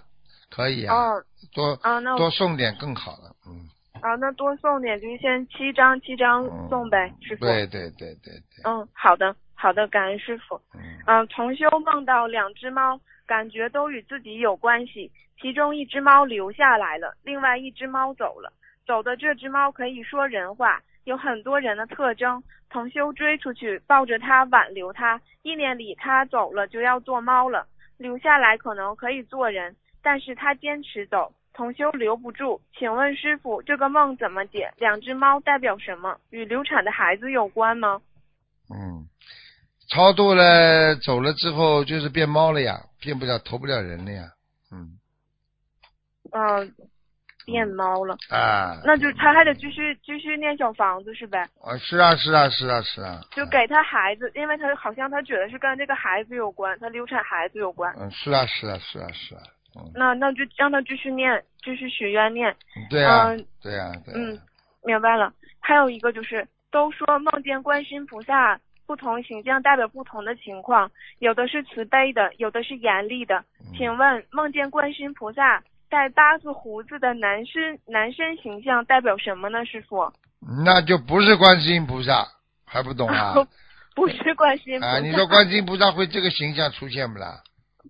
可以啊，哦，多啊，那多送点更好了。嗯，啊，那多送点，就先七张七张送呗，师傅。对对对对对。嗯，好的，好的，感恩师傅。嗯嗯，同修梦到两只猫，感觉都与自己有关系。其中一只猫留下来了，另外一只猫走了。走的这只猫可以说人话，有很多人的特征。同修追出去，抱着它挽留它。意念里它走了就要做猫了，留下来可能可以做人，但是它坚持走。同修留不住，请问师傅，这个梦怎么解？两只猫代表什么？与流产的孩子有关吗？嗯，超度了走了之后就是变猫了呀，变不了投不了人了呀。嗯嗯、变猫了。啊，那就他还得继续继续念小房子是呗？啊是啊是啊是啊是啊，就给他孩子，因为他好像他觉得是跟这个孩子有关，他流产孩子有关。嗯是啊是啊是啊是啊，嗯那那就让他继续念，继续许愿念。对啊嗯对啊对啊嗯，明白了。还有一个就是，都说梦见观世音菩萨不同形象代表不同的情况，有的是慈悲的，有的是严厉的。嗯请问梦见观世音菩萨带八字胡子的男生男生形象代表什么呢？师傅？那就不是观世音菩萨，还不懂啊？不是观世音菩萨。啊，你说观世音菩萨会这个形象出现不啦？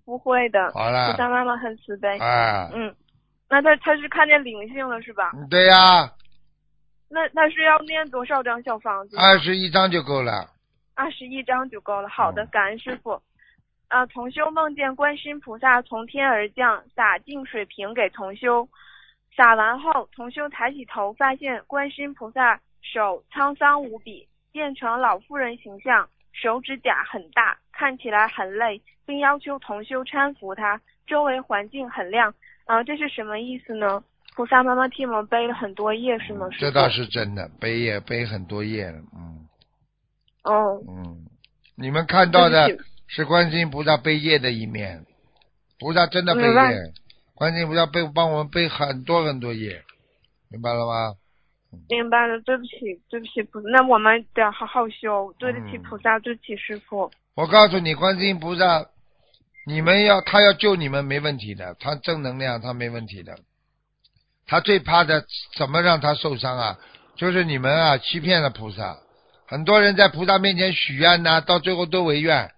不会的，好了菩萨妈妈很慈悲。啊，嗯，那他他是看见灵性了是吧？对呀，那那是要念多少张小房子？二十一张就够了。二十一张就够了。好的嗯，感恩师傅。啊，同修梦见观世音菩萨从天而降，洒净水瓶给同修。洒完后，同修抬起头，发现观世音菩萨手沧桑无比，变成老妇人形象，手指甲很大，看起来很累，并要求同修搀扶他。周围环境很亮，啊，这是什么意思呢？菩萨妈妈替我们背了很多业，是吗？这倒。是真的，背业背很多业了，嗯哦，嗯，你们看到的是观世音菩萨背业的一面，菩萨真的背业，观世音菩萨背帮我们背很多很多业，明白了吗？明白了，对不起，对不起菩萨，那我们得好好修，对得起嗯菩萨，对不起师傅。我告诉你，观世音菩萨，你们要他要救你们没问题的，他正能量他没问题的，他最怕的怎么让他受伤啊？就是你们啊欺骗了菩萨，很多人在菩萨面前许愿呐、到最后都违愿，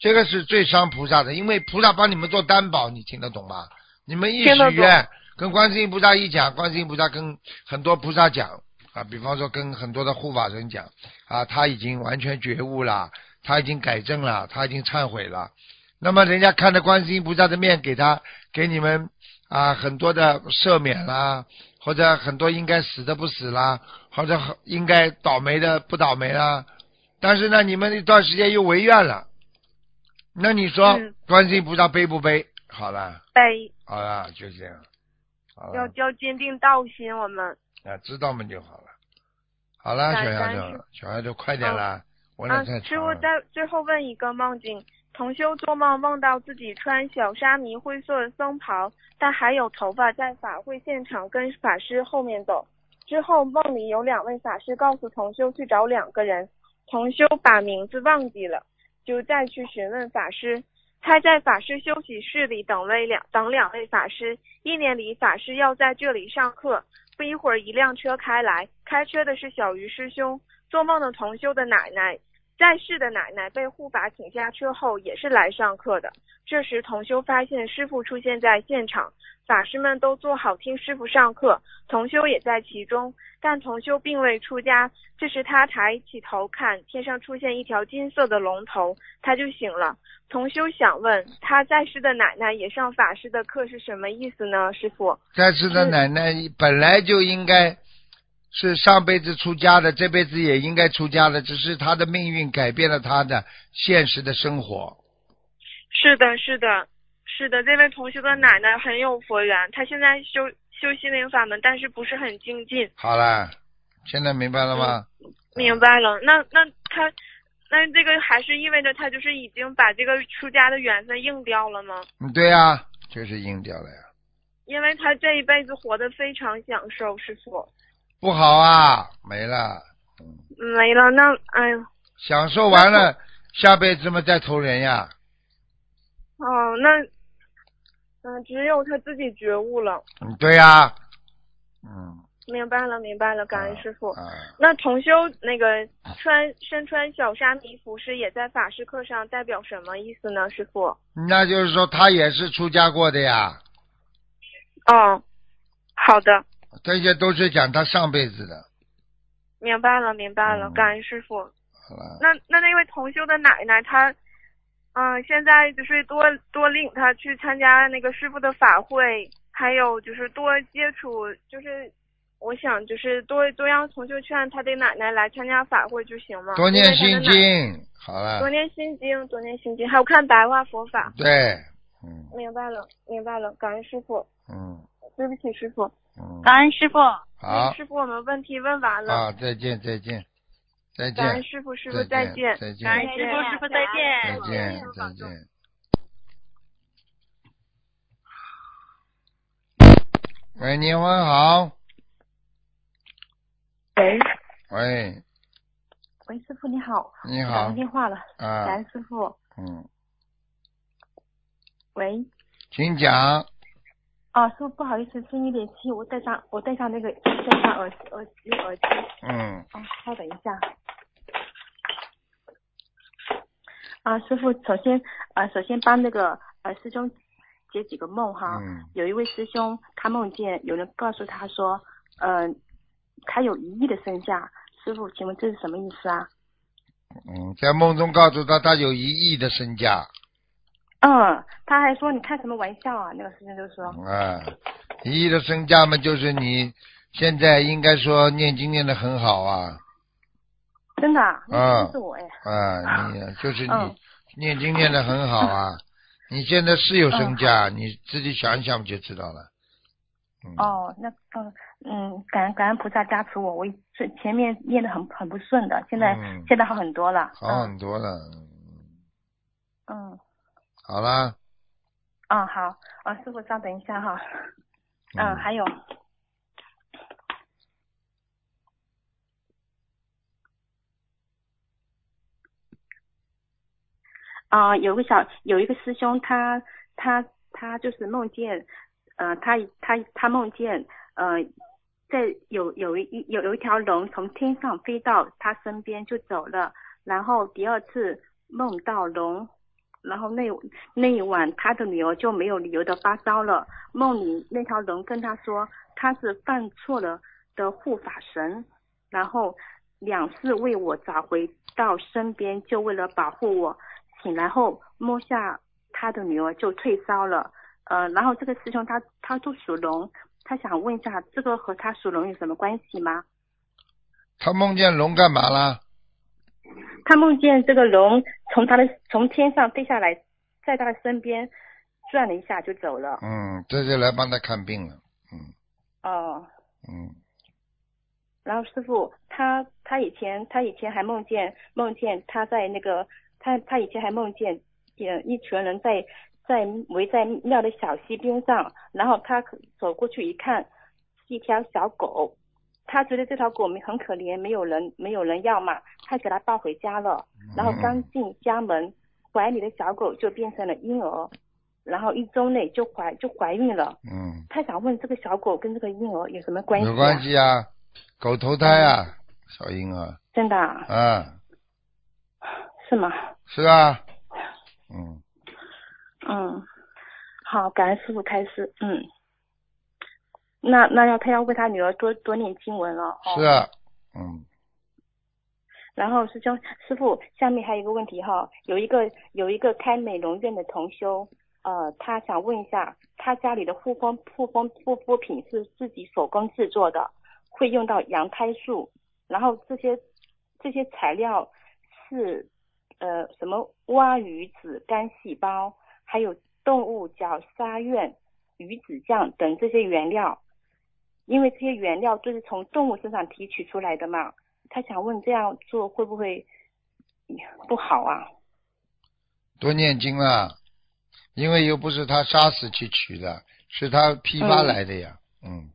这个是最伤菩萨的，因为菩萨帮你们做担保，你听得懂吗？你们一许愿，跟观世音菩萨一讲，观世音菩萨跟很多菩萨讲啊，比方说跟很多的护法神讲啊，他已经完全觉悟了，他已经改正了，他已经忏悔了。那么人家看着观世音菩萨的面，给他给你们啊很多的赦免啦，或者很多应该死的不死啦，或者应该倒霉的不倒霉啦。但是呢，你们一段时间又违愿了，那你说嗯观世音菩萨背不背？好了，背好了，就这样，要要坚定道心，我们啊，知道嘛就好了。好了，小丫头，小丫头，快点啦，问啊的太，师傅。在最后问一个梦境：同修做梦梦到自己穿小沙弥灰色的僧袍，但还有头发，在法会现场跟法师后面走。之后梦里有两位法师告诉同修去找两个人，同修把名字忘记了，就再去询问法师。他在法师休息室里等位两等两位法师，一年里法师要在这里上课。不一会儿，一辆车开来，开车的是小鱼师兄。做梦的同修的奶奶，在世的奶奶被护法请下车后，也是来上课的。这时，同修发现师傅出现在现场，法师们都坐好听师傅上课，同修也在其中。但同修并未出家。这时，他抬起头看，天上出现一条金色的龙头，他就醒了。同修想问，他在世的奶奶也上法师的课是什么意思呢？师傅？在世的奶奶本来就应该是上辈子出家的，这辈子也应该出家的，只是他的命运改变了他的现实的生活。是的，是的，是的。这位同学的奶奶很有佛缘，她现在修修心灵法门，但是不是很精进。好了，现在明白了吗？明白了，那那他，那这个还是意味着他就是已经把这个出家的缘分硬掉了吗？嗯，对呀、就是硬掉了呀，因为他这一辈子活得非常享受，师傅不好啊，没了，没了，那哎呦，享受完了，下辈子嘛再投人呀。哦，那嗯、只有他自己觉悟了。嗯，对呀、嗯，明白了，明白了，感恩师傅。啊，那同修那个穿身穿小沙弥服饰也在法师课上代表什么意思呢？师傅？那就是说他也是出家过的呀，哦，好的，这些都是讲他上辈子的。明白了，明白了，嗯感恩师傅。好了，那那那位同修的奶奶，她，嗯、现在就是多多领她去参加那个师傅的法会，还有就是多接触，就是我想就是多多让同修劝他的奶奶来参加法会就行了。多念心经，好了多，念心经，多念心经，还有看白话佛法。对，嗯明白了，明白了，感恩师傅，嗯对不起师傅，嗯，感恩师傅。好。师傅我们问题问完了，啊，再见再见再见。感恩师傅，师傅再再见，再见感恩师傅，师傅再见。再见再见。喂，你好，喂。喂，喂，师傅你好，你好。打通，电话了，感啊恩，师傅。嗯，喂，请讲，哦，师傅不好意思，声音有点轻，我戴上我戴上那个戴上耳耳机耳机，嗯，啊，稍等一下。啊，师傅，首先啊，首先帮那个呃师兄解几个梦哈。嗯有一位师兄，他梦见有人告诉他说，呃，他有一亿的身价。师傅，请问这是什么意思啊？嗯，在梦中告诉他他有一亿的身价，嗯，他还说你开什么玩笑啊？那个师兄就说，啊，一亿的身价嘛，就是你现在应该说念经念的很好啊，真的啊，那啊是我哎。啊，你 就是你嗯念经念的很好啊，你现在是有身价，你自己想一想就知道了。嗯，哦，那嗯嗯，感恩感恩菩萨加持我，我是前面念的很很不顺的，现在、嗯现在好很多了。好很多了。嗯嗯好啦，嗯好，啊师傅稍等一下哈，嗯。还有。啊、有个小有一个师兄他，他他就是梦见，呃，他他他梦见，呃，在有有一有有一条龙从天上飞到他身边就走了，然后第二次梦到龙，然后那那一晚他的女儿就没有理由的发烧了，梦里那条龙跟他说他是犯错了的护法神，然后两次为我找回到身边，就为了保护我。醒来后摸下他的女儿就退烧了，呃，然后这个师兄他他都属龙，他想问一下这个和他属龙有什么关系吗？他梦见龙干嘛啦？他梦见这个龙从他的从天上飞下来，在他的身边转了一下就走了。嗯，这就来帮他看病了。嗯哦，嗯，然后师傅他他以前他以前还梦见梦见他在那个他他以前还梦见呃一群人在在围在庙的小溪边上，然后他走过去一看，是一条小狗，他觉得这条狗很可怜，没有人没有人要嘛，他给它抱回家了，然后刚进家门，怀里的小狗就变成了婴儿，然后一周内就怀就怀孕了。嗯，他想问这个小狗跟这个婴儿有什么关系、啊？有关系啊，狗投胎啊，小婴儿真的啊？啊，是吗？是啊，嗯，嗯，好，感恩师傅开示。嗯，那那要他要为他女儿多多念经文了。哦、是啊，嗯，然后师兄师傅，下面还有一个问题哈，有一个有一个开美容院的同修，呃，他想问一下，他家里的护肤护肤护肤品是自己手工制作的，会用到羊胎素，然后这些这些材料是呃什么蛙鱼子干细胞，还有动物角鲨烷、鱼子酱等这些原料，因为这些原料都是从动物身上提取出来的嘛。他想问这样做会不会不好啊？多念经啊，因为又不是他杀死去取的，是他批发来的呀。嗯，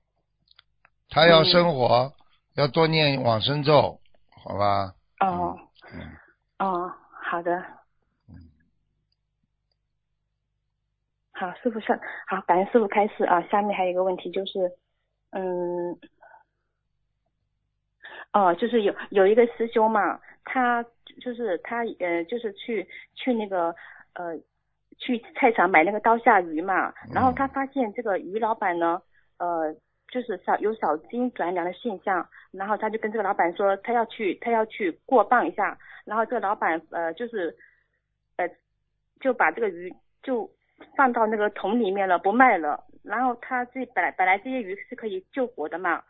他要生活，要多念往生咒，好吧？哦，嗯，哦，好的。好，师傅上好，感恩师傅开示啊。下面还有一个问题就是，嗯，哦，就是有有一个师兄嘛，他就是他呃，就是去去那个呃去菜场买那个刀下鱼嘛，然后他发现这个鱼老板呢，呃，就是少有少斤转两的现象，然后他就跟这个老板说，他要去他要去过磅一下，然后这个老板呃就是呃就把这个鱼就放到那个桶里面了，不卖了。然后他这本来本来这些鱼是可以救活的嘛，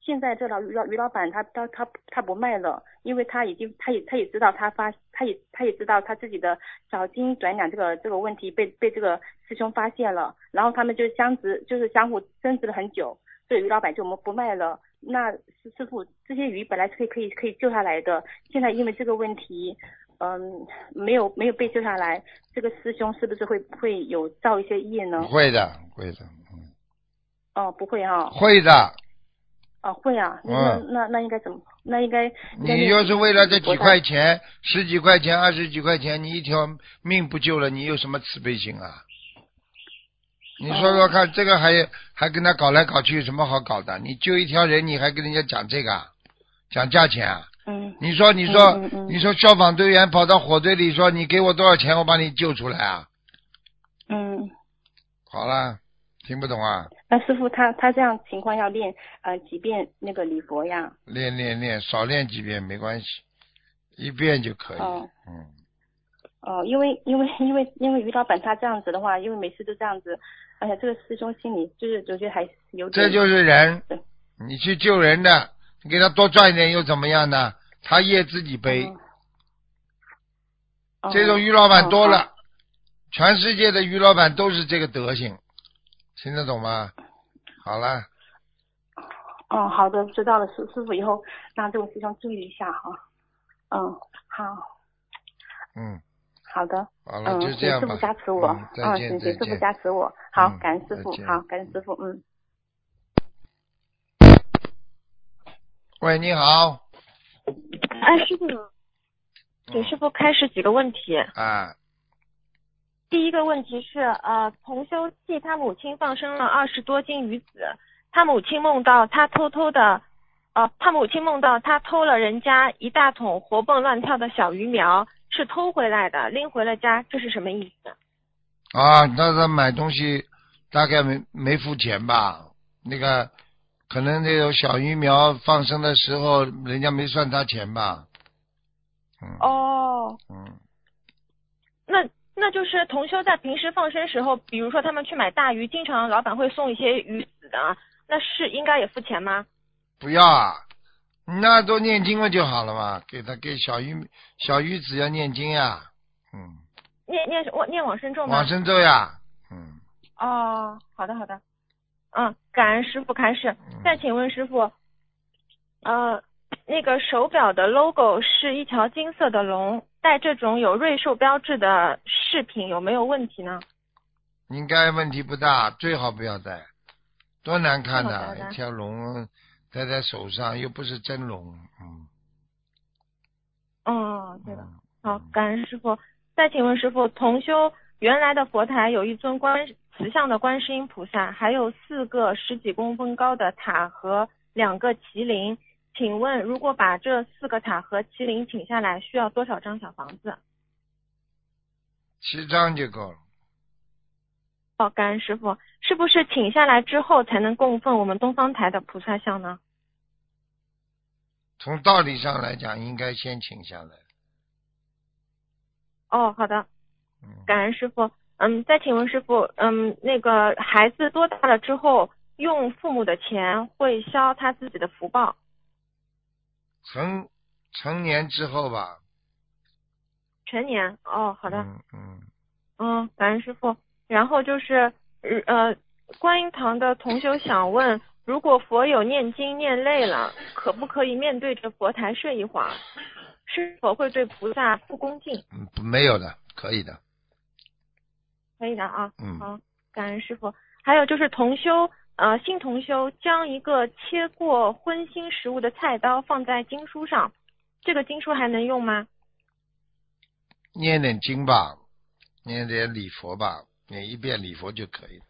现在这老鱼老鱼老板他他他他不卖了，因为他已经他也他也知道他发他也他也知道他自己的少斤转两这个这个问题被被这个师兄发现了，然后他们就相执就是相互争执了很久，这鱼老板就不不卖了。那师师傅这些鱼本来可以可以可以救下来的，现在因为这个问题。嗯，没有没有被救下来，这个师兄是不是会会有造一些业呢？会的，会的，嗯。哦，不会哈、会的。哦，会啊，那、嗯、那那应该怎么？那应该。你要是为了这几块钱，十几块钱、二十几块钱，你一条命不救了，你有什么慈悲心啊？你说说看，哦、这个还还跟他搞来搞去，有什么好搞的？你救一条人，你还跟人家讲这个，讲价钱啊？嗯，你说，你说，嗯嗯嗯、你说，消防队员跑到火堆里说：“你给我多少钱，我把你救出来啊？”嗯，好了，听不懂啊？那师傅他他这样情况要练呃几遍那个礼佛呀？练练练，少练几遍没关系，一遍就可以。哦、嗯。哦，因为因为 因为因为于老板他这样子的话，因为每次都这样子，哎呀，这个师兄心里就是我觉得还是有点。这就是人，你去救人的。你给他多赚一点又怎么样呢？他业自己背。哦、这种于老板多了，哦、全世界的于老板都是这个德行，听得懂吗？好了。哦，好的，知道了，师师傅以后让这位师兄注意一下哈。嗯，好。嗯。好的。好了，嗯、就这样吧。师傅加持我，嗯，谢谢。师傅加持我，好，嗯感恩师傅，好，感恩师傅，嗯。喂，你好。哎，师傅，给师傅开始几个问题。啊，第一个问题是，呃，同修替他母亲放生了二十多斤鱼子，他母亲梦到他偷偷的，呃，他母亲梦到他偷了人家一大桶活蹦乱跳的小鱼苗，是偷回来的，拎回了家，这是什么意思？啊，那他买东西大概没没付钱吧？那个可能那种小鱼苗放生的时候，人家没算他钱吧？嗯。哦，嗯，那那就是同修在平时放生时候，比如说他们去买大鱼，经常老板会送一些鱼子的，那是应该也付钱吗？不要啊，那都念经了就好了嘛，给他给小鱼小鱼子要念经呀，嗯，念念我念往生咒吗？往生咒呀，嗯，哦，好的好的，嗯，感恩师傅开示。嗯再请问师傅，呃，那个手表的 logo 是一条金色的龙，戴这种有瑞兽标志的饰品有没有问题呢？应该问题不大，最好不要戴，多难看呐、最好不要戴一条龙戴在手上，又不是真龙，嗯。哦，对的。嗯好，感恩师傅。再请问师傅，同修原来的佛台有一尊观慈像的观世音菩萨，还有四个十几公分高的塔和两个麒麟。请问，如果把这四个塔和麒麟请下来，需要多少张小房子？七张就够了。哦，感恩师傅，是不是请下来之后才能供奉我们东方台的菩萨像呢？从道理上来讲，应该先请下来。哦，好的，嗯，感恩师傅。嗯，再请问师傅，嗯，那个孩子多大了之后，用父母的钱会消他自己的福报？成成年之后吧。成年哦，好的，嗯嗯，嗯，感恩师傅。然后就是呃，观音堂的同修想问，如果佛友念经念累了，可不可以面对着佛台睡一会儿？是否会对菩萨不恭敬？嗯，没有的，可以的。可以的啊，嗯好，感恩师傅。还有就是同修，呃，新同修将一个切过荤腥食物的菜刀放在经书上，这个经书还能用吗？念点经吧，念点礼佛吧，念一遍礼佛就可以了。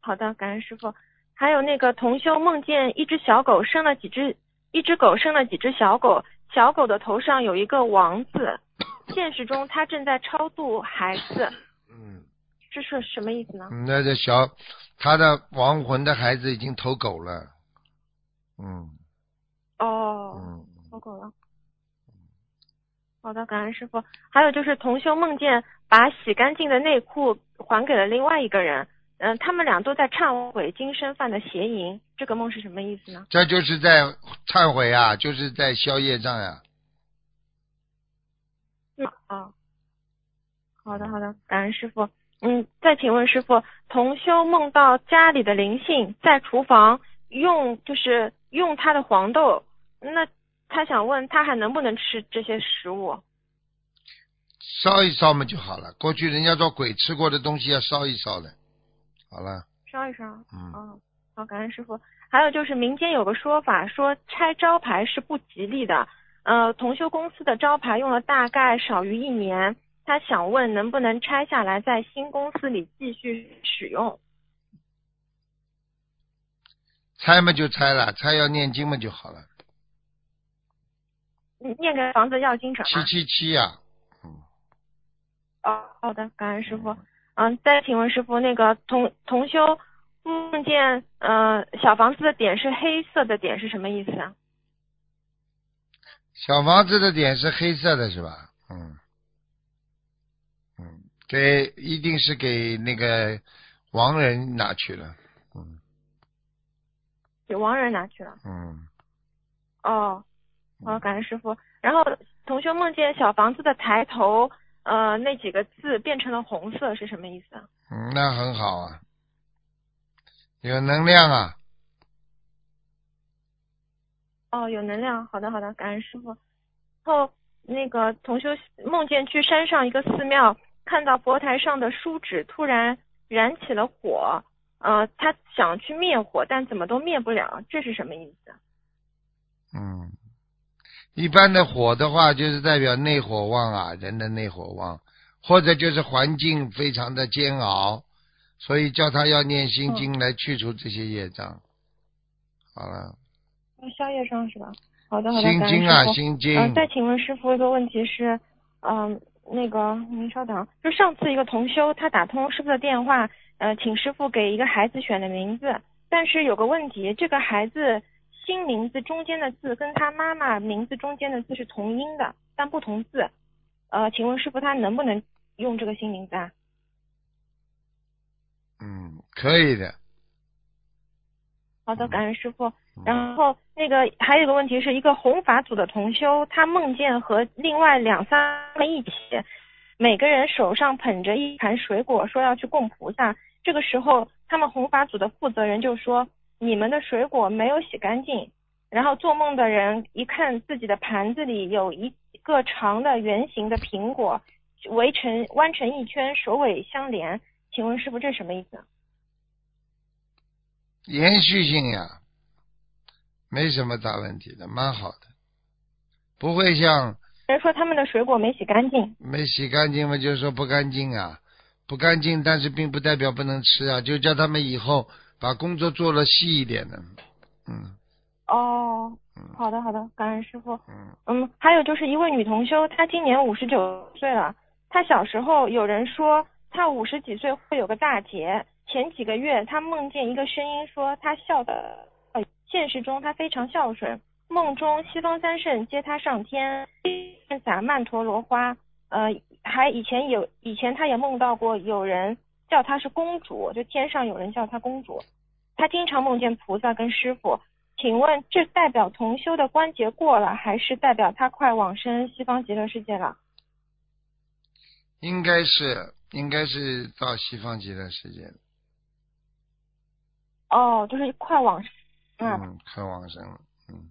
好的，感恩师傅。还有那个同修梦见一只小狗生了几只，一只狗生了几只小狗，小狗的头上有一个王字，现实中他正在超度孩子，嗯，这是什么意思呢？那这小他的亡魂的孩子已经投狗了。嗯哦，嗯，投狗了。好的，感恩师傅。还有就是同修梦见把洗干净的内裤还给了另外一个人，嗯、他们俩都在忏悔今生犯的邪淫，这个梦是什么意思呢？这就是在忏悔啊，就是在消业障呀、嗯啊，好的好的，感恩师傅。嗯，再请问师傅，同修梦到家里的灵性在厨房用，就是用他的黄豆，那他想问他还能不能吃这些食物？烧一烧嘛就好了。过去人家说鬼吃过的东西要烧一烧的。好了，烧一烧。嗯，哦，好，感恩师傅。还有就是民间有个说法，说拆招牌是不吉利的。呃，同修公司的招牌用了大概少于一年，他想问能不能拆下来，在新公司里继续使用？拆嘛就拆了，拆要念经嘛就好了。嗯念个房子要经者七？七七呀，哦，好的，感恩师傅。嗯，再请问师傅，那个同同修梦见呃小房子的点是黑色的点是什么意思啊？小房子的点是黑色的是吧？嗯，嗯，给一定是给那个亡人拿去了。嗯给亡人拿去了。嗯，哦，好，感恩师傅。然后同学梦见小房子的抬头，呃，那几个字变成了红色，是什么意思啊？嗯，那很好啊，有能量啊。哦，有能量。好的，好的，感恩师傅。后那个同修梦见去山上一个寺庙，看到佛台上的书纸突然燃起了火，呃，他想去灭火，但怎么都灭不了，这是什么意思啊？嗯，一般的火的话，就是代表内火旺啊，人的内火旺，或者就是环境非常的煎熬，所以叫他要念心经来去除这些业障。好了，宵夜上是吧？好的，好的，心感恩经啊，师傅心经。嗯、再请问师傅一个问题是，嗯、那个您稍等，就上次一个同修他打通师傅的电话，呃，请师傅给一个孩子选的名字，但是有个问题，这个孩子新名字中间的字跟他妈妈名字中间的字是同音的，但不同字，呃，请问师傅他能不能用这个新名字啊？嗯，可以的。好的，感恩师傅。然后那个还有一个问题是一个弘法组的同修，他梦见和另外两三个一起，每个人手上捧着一盘水果，说要去供菩萨。这个时候，他们弘法组的负责人就说：“你们的水果没有洗干净，然后做梦的人一看自己的盘子里有一个长的圆形的苹果，围成弯成一圈，首尾相连，请问师傅这什么意思？延续性呀，没什么大问题的，蛮好的，不会像人说他们的水果没洗干净，没洗干净嘛，就是说不干净啊，不干净，但是并不代表不能吃啊，就叫他们以后把工作做了细一点的，嗯。哦，嗯。好的好的，感恩师傅。嗯，嗯，还有就是一位女同修，她今年五十九岁了。她小时候有人说她五十几岁会有个大劫，前几个月她梦见一个声音说她笑的，呃现实中他非常孝顺。梦中西方三圣接他上天，撒曼陀罗花。呃，还以前有以前他也梦到过有人叫她是公主，就天上有人叫她公主。他经常梦见菩萨跟师傅。请问这代表同修的关节过了，还是代表他快往生西方极乐世界了？应该是应该是到西方极乐世界了，哦，就是快往生。嗯，嗯，快往生了，嗯，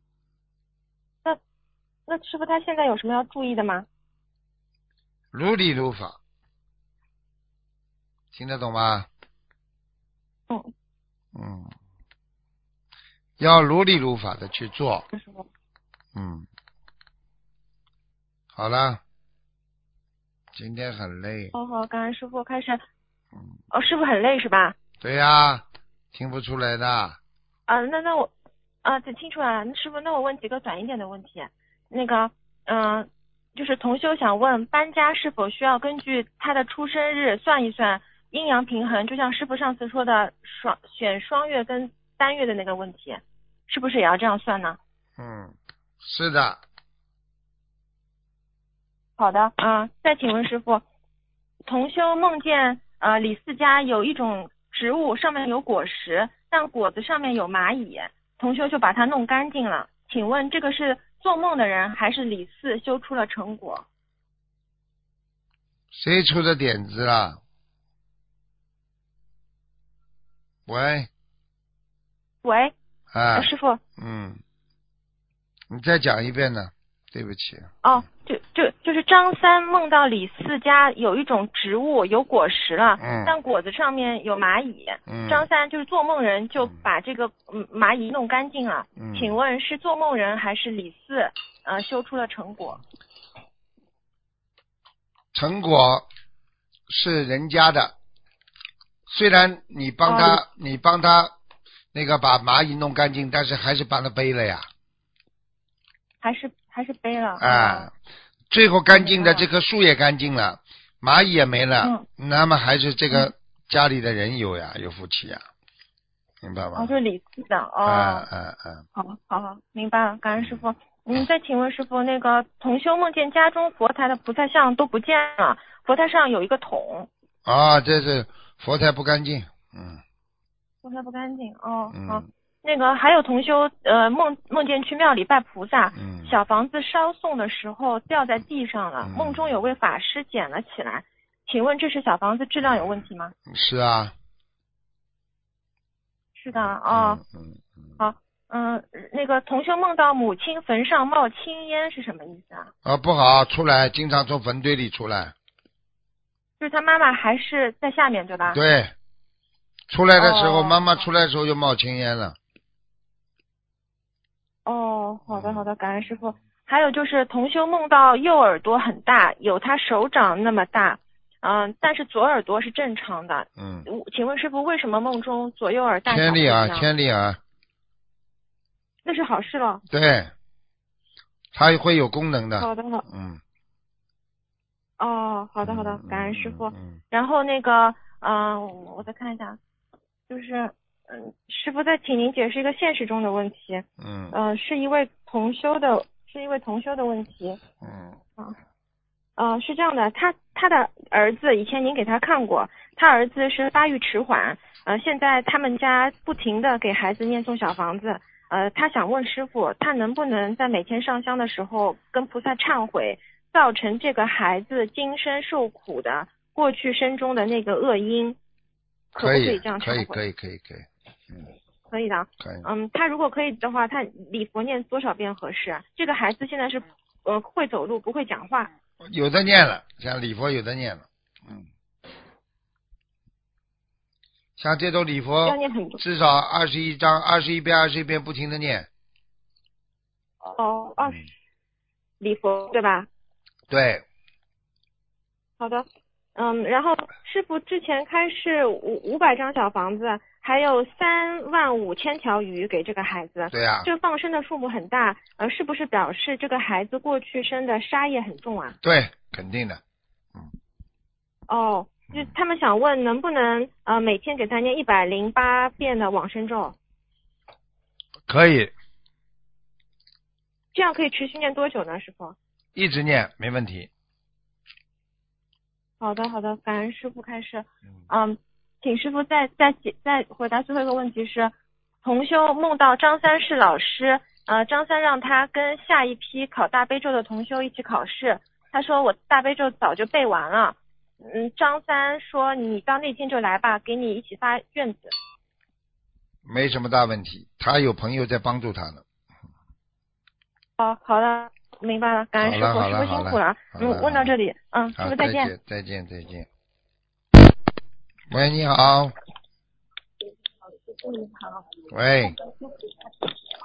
那那师傅他现在有什么要注意的吗？如理如法，听得懂吗？嗯，嗯，要如理如法的去做。嗯，好了，今天很累，哦好，感恩师傅开始。嗯，哦，师傅很累是吧？对呀、听不出来的，啊，那那我啊，这听出来了。那师傅，那我问几个短一点的问题。那个，嗯、就是同修想问，搬家是否需要根据他的出生日算一算阴阳平衡？就像师傅上次说的双选双月跟单月的那个问题，是不是也要这样算呢？嗯，是的，好的，啊、再请问师傅，同修梦见呃李四家有一种植物上面有果实，但果子上面有蚂蚁，同修就把它弄干净了。请问这个是做梦的人还是李四修出了成果？谁出的点子啊？喂，喂，啊呃，师傅，嗯，你再讲一遍呢？对不起，哦，就就就是张三梦到李四家有一种植物有果实了，嗯但果子上面有蚂蚁。嗯，张三就是做梦人，就把这个嗯蚂蚁弄干净了。嗯请问是做梦人还是李四呃修出了成果？成果是人家的，虽然你帮他，哦你帮他那个把蚂蚁弄干净，但是还是帮他背了呀，还是还是背了？啊，最后干净的这棵树也干净了，蚂蚁也没了，嗯那么还是这个家里的人有呀，有福气呀，明白哦，吗？就是李四的哦。嗯嗯嗯！好好好，明白了，感恩师傅。嗯，再请问师傅，那个同修梦见家中佛台的菩萨像都不见了，佛台上有一个桶，啊，这是佛台不干净，嗯佛台不干净哦。好嗯，那个还有同修呃梦梦见去庙里拜菩萨，嗯，小房子烧送的时候掉在地上了，嗯。梦中有位法师捡了起来，请问这是小房子质量有问题吗？是啊，是的，哦，嗯嗯嗯，好，嗯，那个同修梦到母亲坟上冒青烟是什么意思啊？啊不好，出来经常从坟堆里出来，就是他妈妈还是在下面对吧？对，出来的时候，哦。妈妈出来的时候就冒青烟了，哦，好的好的，感恩师傅。还有就是同修梦到右耳朵很大，有他手掌那么大，嗯，但是左耳朵是正常的。嗯，请问师傅，为什么梦中左右耳大小千里耳，不一样千里耳，那是好事了。对，它会有功能的，好的好，嗯，哦，好的好的嗯，感恩师傅。嗯，然后那个，嗯、我我再看一下，就是，嗯，师傅再请您解释一个现实中的问题，嗯。嗯、是一位同修的，是一位同修的问题，嗯。呃，是这样的，他他的儿子以前您给他看过，他儿子是发育迟缓，呃，现在他们家不停的给孩子念诵小房子，呃，他想问师傅，他能不能在每天上香的时候跟菩萨忏悔，造成这个孩子今生受苦的过去生中的那个恶因，可不可可以这样可以？可以，可以，可以，嗯，可以的。可以。嗯，他如果可以的话，他礼佛念多少遍合适啊？这个孩子现在是呃会走路，不会讲话。有的念了，像礼佛有的念了，嗯，像这种礼佛。至少二十一章，二十一遍，二十一遍，不停的念。哦，二十礼佛对吧？对，好的，嗯，然后师傅之前开示五五百张小房子，还有三万五千条鱼给这个孩子。对呀、这放生的数目很大，呃，是不是表示这个孩子过去生的杀业很重啊？对，肯定的。哦，就他们想问能不能呃每天给他念一百零八遍的往生咒，可以这样可以持续念多久呢？师傅？一直念，没问题。好的，好的，感恩师傅开示。嗯嗯，请师傅再再解再回答最后一个问题是，同修梦到张三是老师，呃，张三让他跟下一批考大悲咒的同修一起考试，他说我大悲咒早就背完了，嗯，张三说你到那天就来吧，给你一起发卷子。没什么大问题，他有朋友在帮助他呢。哦，好的，明白了，感恩师傅，师好了好了傅辛苦了。嗯，问到这里，嗯，师，傅再见。再见，再见。喂，你好。喂，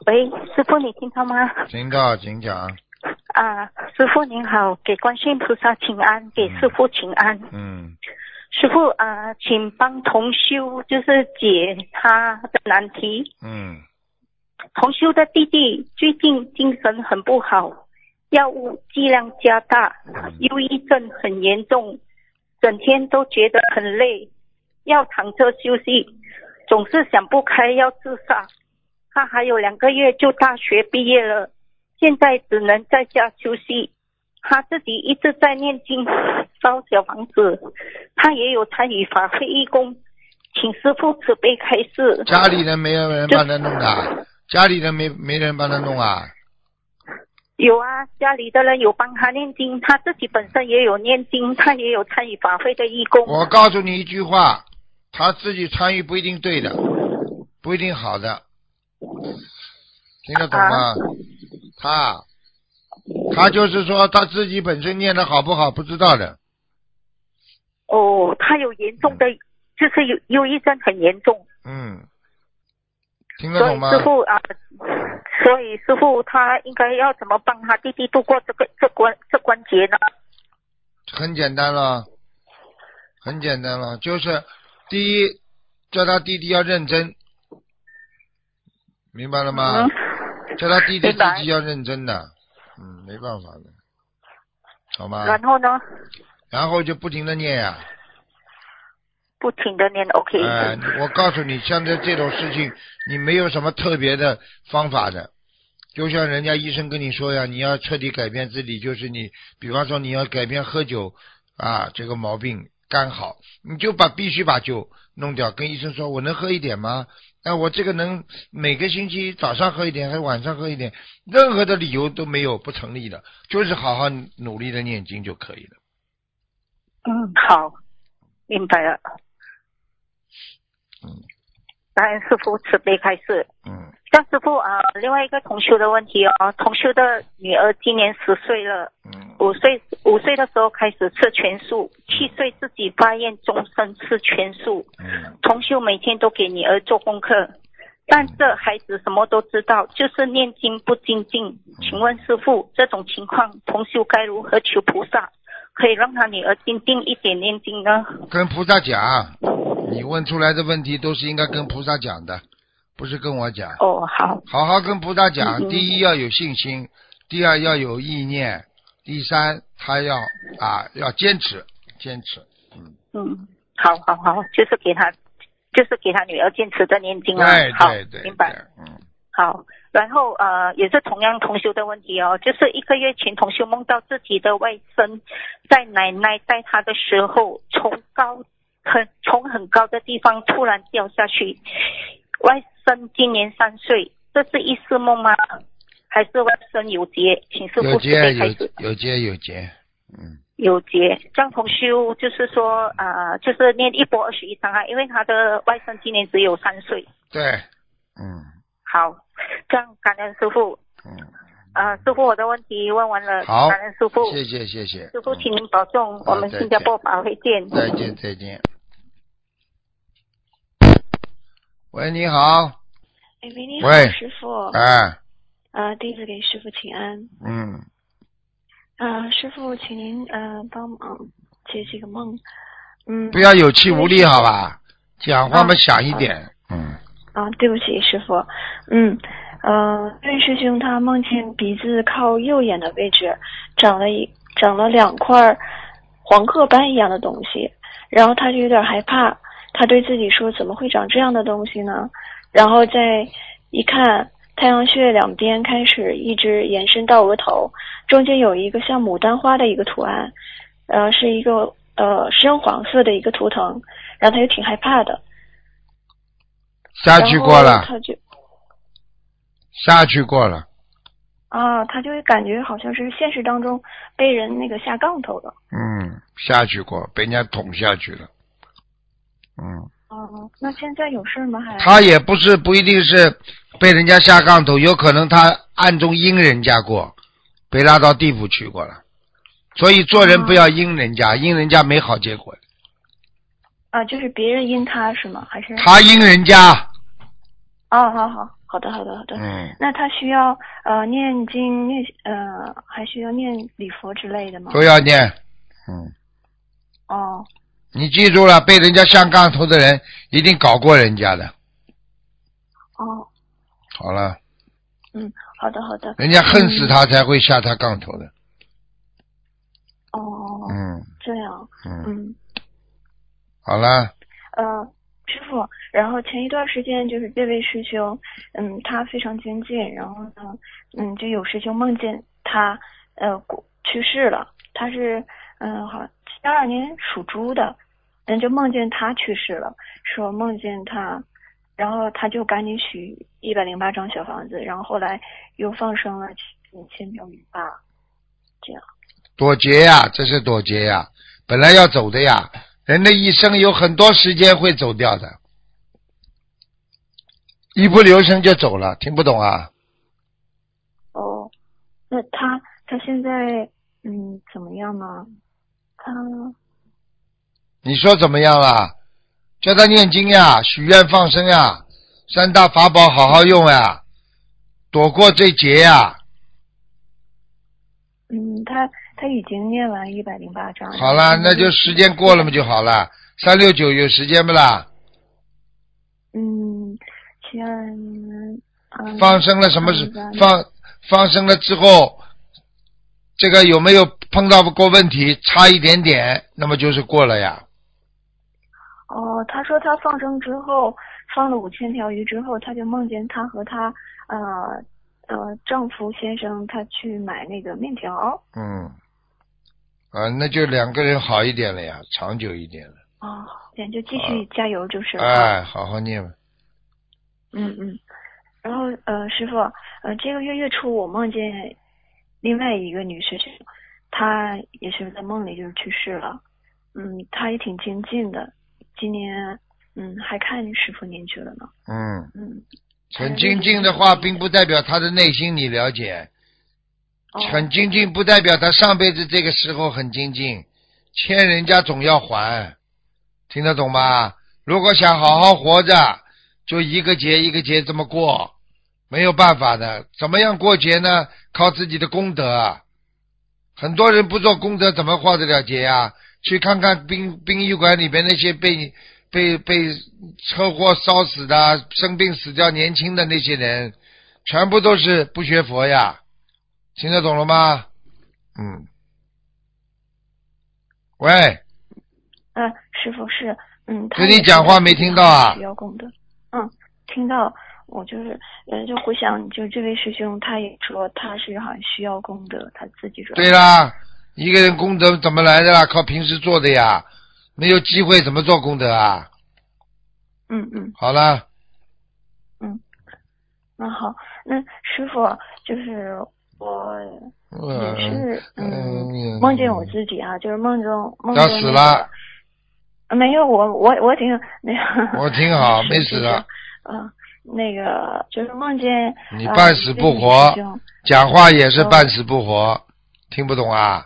喂，师傅，你听到吗？听到，请讲。啊，师傅您好，给观世音菩萨请安，给师傅请安。嗯，师傅啊，请帮同修就是解他的难题。嗯，同修的弟弟最近精神很不好，药物剂量加大，忧郁症很严重，整天都觉得很累，要躺着休息，总是想不开要自杀。他还有两个月就大学毕业了，现在只能在家休息。他自己一直在念经烧小房子，他也有参与法会义工，请师傅慈悲开示。家里人没有人帮他弄的，家里人没没人帮他弄啊。有啊，家里的人有帮他念经，他自己本身也有念经，他也有参与法会的义工。我告诉你一句话，他自己参与不一定对的，不一定好的，听得懂吗？他他就是说他自己本身念的好不好不知道的，哦，他有严重的，就是有忧郁症很严重，嗯，听得懂吗？师傅啊，所以师傅他应该要怎么帮他弟弟度过这个这关这关节呢？很简单了，很简单了，就是第一，叫他弟弟要认真，明白了吗？嗯。叫他弟弟自己要认真的，嗯，没办法的，好吗？然后呢，然后就不停的念呀、不停的念 OK。哎、你我告诉你，像这这种事情，你没有什么特别的方法的，就像人家医生跟你说呀，你要彻底改变自己，就是你，比方说你要改变喝酒啊这个毛病，肝好，你就把必须把酒弄掉，跟医生说我能喝一点吗？哎，我这个能每个星期早上喝一点，还是晚上喝一点，任何的理由都没有不成立的，就是好好努力的念经就可以了。嗯，好，明白了。嗯感恩师傅慈悲开示。嗯张师傅啊，另外一个同修的问题哦，同修的女儿今年十岁了，嗯五岁五岁的时候开始吃全素，七岁自己发愿终身吃全素。嗯同修每天都给女儿做功课，但这孩子什么都知道，就是念经不精进。请问师傅，这种情况同修该如何求菩萨，可以让他女儿精进一点念经呢？跟菩萨讲，你问出来的问题都是应该跟菩萨讲的，不是跟我讲。哦，好，好好跟菩萨讲，第一要有信心，第二要有意念，第三他要啊要坚持，坚持。嗯，嗯，好好好，就是给他，就是给他女儿坚持的念经啊。对好对对，明白。嗯好，然后呃，也是同样同修的问题哦，就是一个月前同修梦到自己的外甥在奶奶带他的时候，从高很从很高的地方突然掉下去。外甥今年三岁，这是一次梦吗？还是外甥有劫？请师傅慈有结有悲开始。有结有结，嗯有劫，张同修就是说啊、呃就是念一波二十一章啊，因为他的外甥今年只有三岁。对，嗯好，这样感恩师傅。嗯，呃，师傅，我的问题问完了，好感恩师傅。谢谢谢谢，师傅，请您保重，我们新加坡法会见。再见再见。喂，你好，哎喂，你好，喂师傅。哎，呃，弟子给师傅请安。嗯，呃，师傅，请您呃帮忙解几个梦。嗯。不要有气无力，好吧？讲话嘛啊响一点，嗯，啊，对不起，师傅。嗯，呃，这位师兄他梦见鼻子靠右眼的位置长了一长了两块黄褐斑一样的东西，然后他就有点害怕，他对自己说怎么会长这样的东西呢？然后再一看，太阳穴两边开始一直延伸到额头，中间有一个像牡丹花的一个图案，呃，是一个呃深黄色的一个图腾，然后他就挺害怕的。下去过了，他就下去过了，啊，他就会感觉好像是现实当中被人那个下杠头了。嗯，下去过，被人家捅下去了，嗯，哦、那现在有事吗？还他也不是不一定是被人家下杠头，有可能他暗中阴人家过，被拉到地府去过了，所以做人不要阴人家，阴人家没好结果，啊，就是别人阴他是吗？还是他阴人家，哦，好好好的好的好的。嗯，那他需要呃念经念呃还需要念礼佛之类的吗？都要念，嗯。哦你记住了，被人家下杠头的人一定搞过人家的。哦好了，嗯好的好的。人家恨死他才会下他杠头的。哦嗯。这样。嗯，嗯。好了，呃师傅，然后前一段时间就是这位师兄，嗯，他非常精进，然后呢，嗯，就有师兄梦见他呃过去世了，他是嗯好七二年属猪的，嗯，就梦见他去世了，说梦见他，然后他就赶紧取一百零八张小房子，然后后来又放生了五千条鱼吧，这样。躲劫呀，这是躲劫呀，本来要走的呀。人的一生有很多时间会走掉的，一不留神就走了，听不懂啊？哦，那他他现在嗯怎么样呢？他你说怎么样啦？叫他念经呀，许愿放生呀，三大法宝好好用呀，躲过这劫呀。嗯他他已经念完一百零八章。好了，那就时间过了嘛就好了。三六九有时间不啦？嗯，七二年嗯放生了什么事嗯？放放生了之后，这个有没有碰到过问题？差一点点，那么就是过了呀。哦，他说他放生之后放了五千条鱼之后，他就梦见他和他呃呃丈夫先生他去买那个面条。嗯，啊，那就两个人好一点了呀，长久一点了。哦，那就继续加油就是了。哎，好好念吧。嗯嗯，然后呃，师傅，呃，这个月月初我梦见另外一个女师兄，她也是在梦里就是去世了，嗯，她也挺精进的，今年嗯还看师傅您去了呢，嗯，嗯，很精进的话，并不代表他的内心你了解。哦很精进不代表他上辈子这个时候很精进，欠人家总要还，听得懂吗？如果想好好活着，就一个节一个节这么过，没有办法的。怎么样过节呢？靠自己的功德。很多人不做功德，怎么化得了节啊？去看看殡殡仪馆里边那些被被被车祸烧死的、生病死掉年轻的那些人，全部都是不学佛呀。听得懂了吗？嗯。喂，呃，师傅是，嗯，他跟你讲话没听到啊需要功德，嗯，听到，我就是，呃，就回想，就这位师兄，他也说他是好像需要功德，他自己说。对啦，一个人功德怎么来的啦？靠平时做的呀，没有机会怎么做功德啊？嗯嗯。好了，嗯那好，那师傅就是我也是嗯嗯，梦见我自己啊，就是梦中梦要中那个死了，呃没有我我我挺那个 我挺好，没死的。嗯那个就是梦见呃你半死不活讲话也是半死不活，听不懂啊？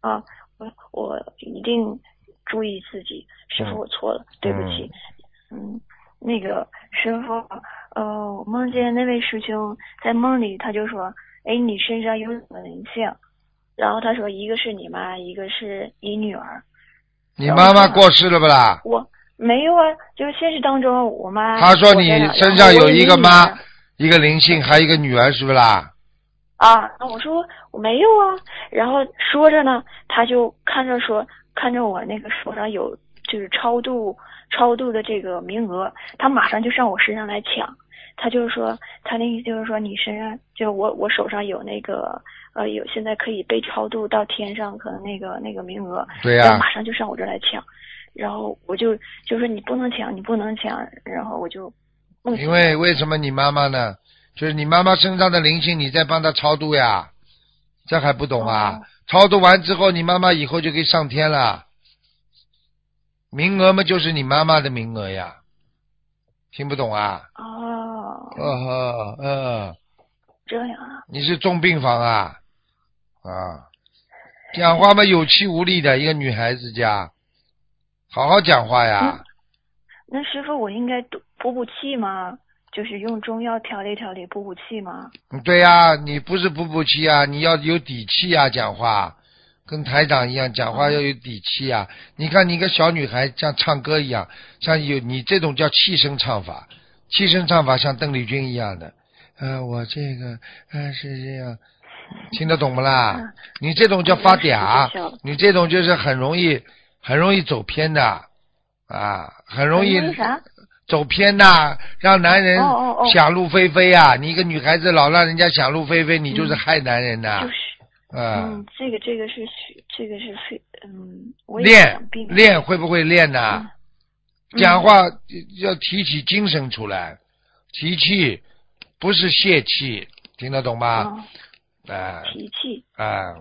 啊，我我一定注意自己，师傅，我错了，对不起。嗯，那个师傅，呃，我梦见那位师兄在梦里，他就说：“哎，你身上有两个灵性。”然后他说：“一个是你妈，一个是你女儿。你妈妈过世了不啦”？我没有啊，就是现实当中，我妈他说你身上有一个妈一个灵性，还有一个女儿，是不是啦？啊，那我说我没有啊，然后说着呢，他就看着说，看着我那个手上有就是超度超度的这个名额，他马上就上我身上来抢，他就是说他那意思就是说你身上就我我手上有那个呃有现在可以被超度到天上可能那个那个名额，对呀。然后马上就上我这来抢，然后我就就说你不能抢，你不能抢，然后我就因为为什么你妈妈呢？就是你妈妈身上的灵性，你在帮她超度呀，这还不懂啊？哦。超度完之后，你妈妈以后就可以上天了，名额嘛就是你妈妈的名额呀，听不懂啊？哦。呃呵呃，这样啊，你是重病房啊？啊，讲话嘛有气无力的一个女孩子家，好好讲话呀。那师傅，我应该补补补气吗？就是用中药调理调理补补气吗？嗯对呀、你不是补补气啊，你要有底气啊，讲话跟台长一样，讲话要有底气啊。你看你一个小女孩像唱歌一样，像有你这种叫气声唱法，气声唱法像邓丽君一样的。呃，我这个呃是这样，听得懂不啦？你这种叫发嗲你这种就是很容易很容易走偏的啊，很容易走偏呐、让男人想入非非啊！你一个女孩子老让人家想入非非，你就是嗯害男人呐、就是，啊！嗯，这个这个是这个是非嗯，我练练会不会练呐、嗯讲话要提起精神出来，提气不是泄气，听得懂吗？嗯，啊提气，啊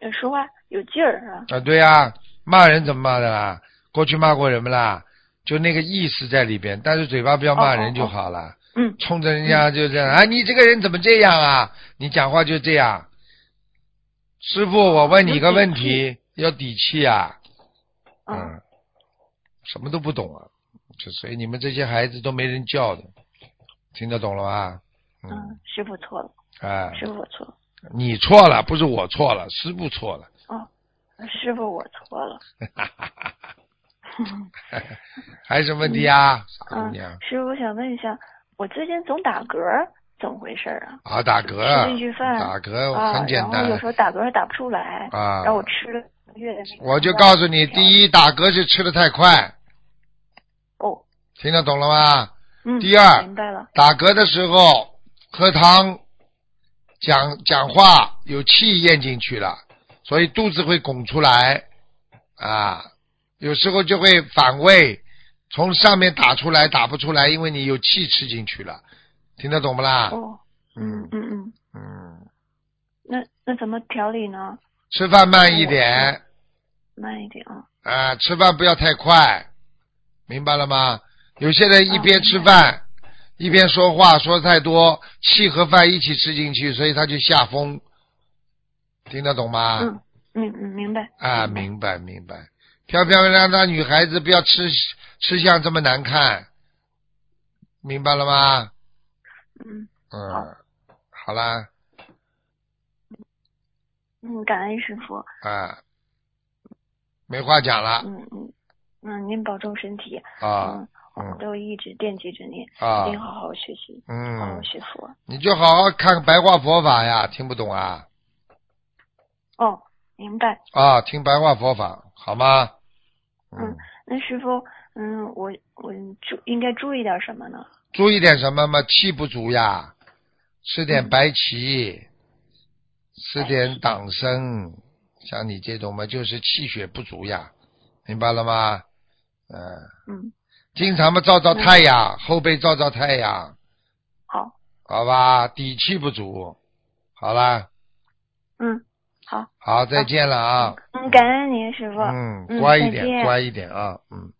呃说话有劲儿啊。啊！对呀、骂人怎么骂的啦？过去骂过人不啦？就那个意思在里边，但是嘴巴不要骂人就好了。嗯冲着人家就这样啊！你这个人怎么这样啊？你讲话就这样。师傅，我问你一个问题，要底气啊！嗯嗯，什么都不懂啊，就所以你们这些孩子都没人教的，听得懂了吧？嗯，嗯，师傅错了，哎，师傅我错了，你错了，不是我错了，师傅错了。哦，师傅我错了。还有什么问题啊，傻姑嗯娘？，师傅，我想问一下，我最近总打嗝，怎么回事啊？啊，打嗝，吃进去饭，打嗝啊，很简单有时候打嗝还打不出来，啊然后我吃了月。我就告诉你，第一，打嗝是吃的太快，哦，听得懂了吗？嗯，第二明白了，打嗝的时候喝汤，讲讲话有气咽进去了，所以肚子会拱出来啊，有时候就会反胃，从上面打出来打不出来，因为你有气吃进去了，听得懂不啦？哦，嗯嗯嗯，嗯，那那怎么调理呢？吃饭慢一点慢一点啊。啊，吃饭不要太快，明白了吗？有些人一哦边吃饭、一边说话，说太多，气和饭一起吃进去，所以他就下风，听得懂吗？嗯嗯嗯，明白。啊，明白明白。漂漂亮亮的女孩子不要吃吃相这么难看，明白了吗？嗯嗯，好啦，嗯，感恩师傅。啊，没话讲了嗯嗯嗯，您保重身体。啊嗯，我都一直惦记着您，啊一定好好学习，嗯好好嗯，学佛。你就好好看白话佛法呀，听不懂啊？哦，明白。啊，听白话佛法好吗？嗯，那师傅，嗯，我我注应该注意点什么呢？注意点什么嘛？气不足呀，吃点白芪，吃点党参，像你这种嘛，就是气血不足呀，明白了吗？嗯，嗯，经常嘛照照太阳，后背照照太阳，好，好吧？底气不足，好啦，嗯，好，好，再见了啊。嗯，感恩您师傅。嗯，嗯乖一点，乖一点啊，嗯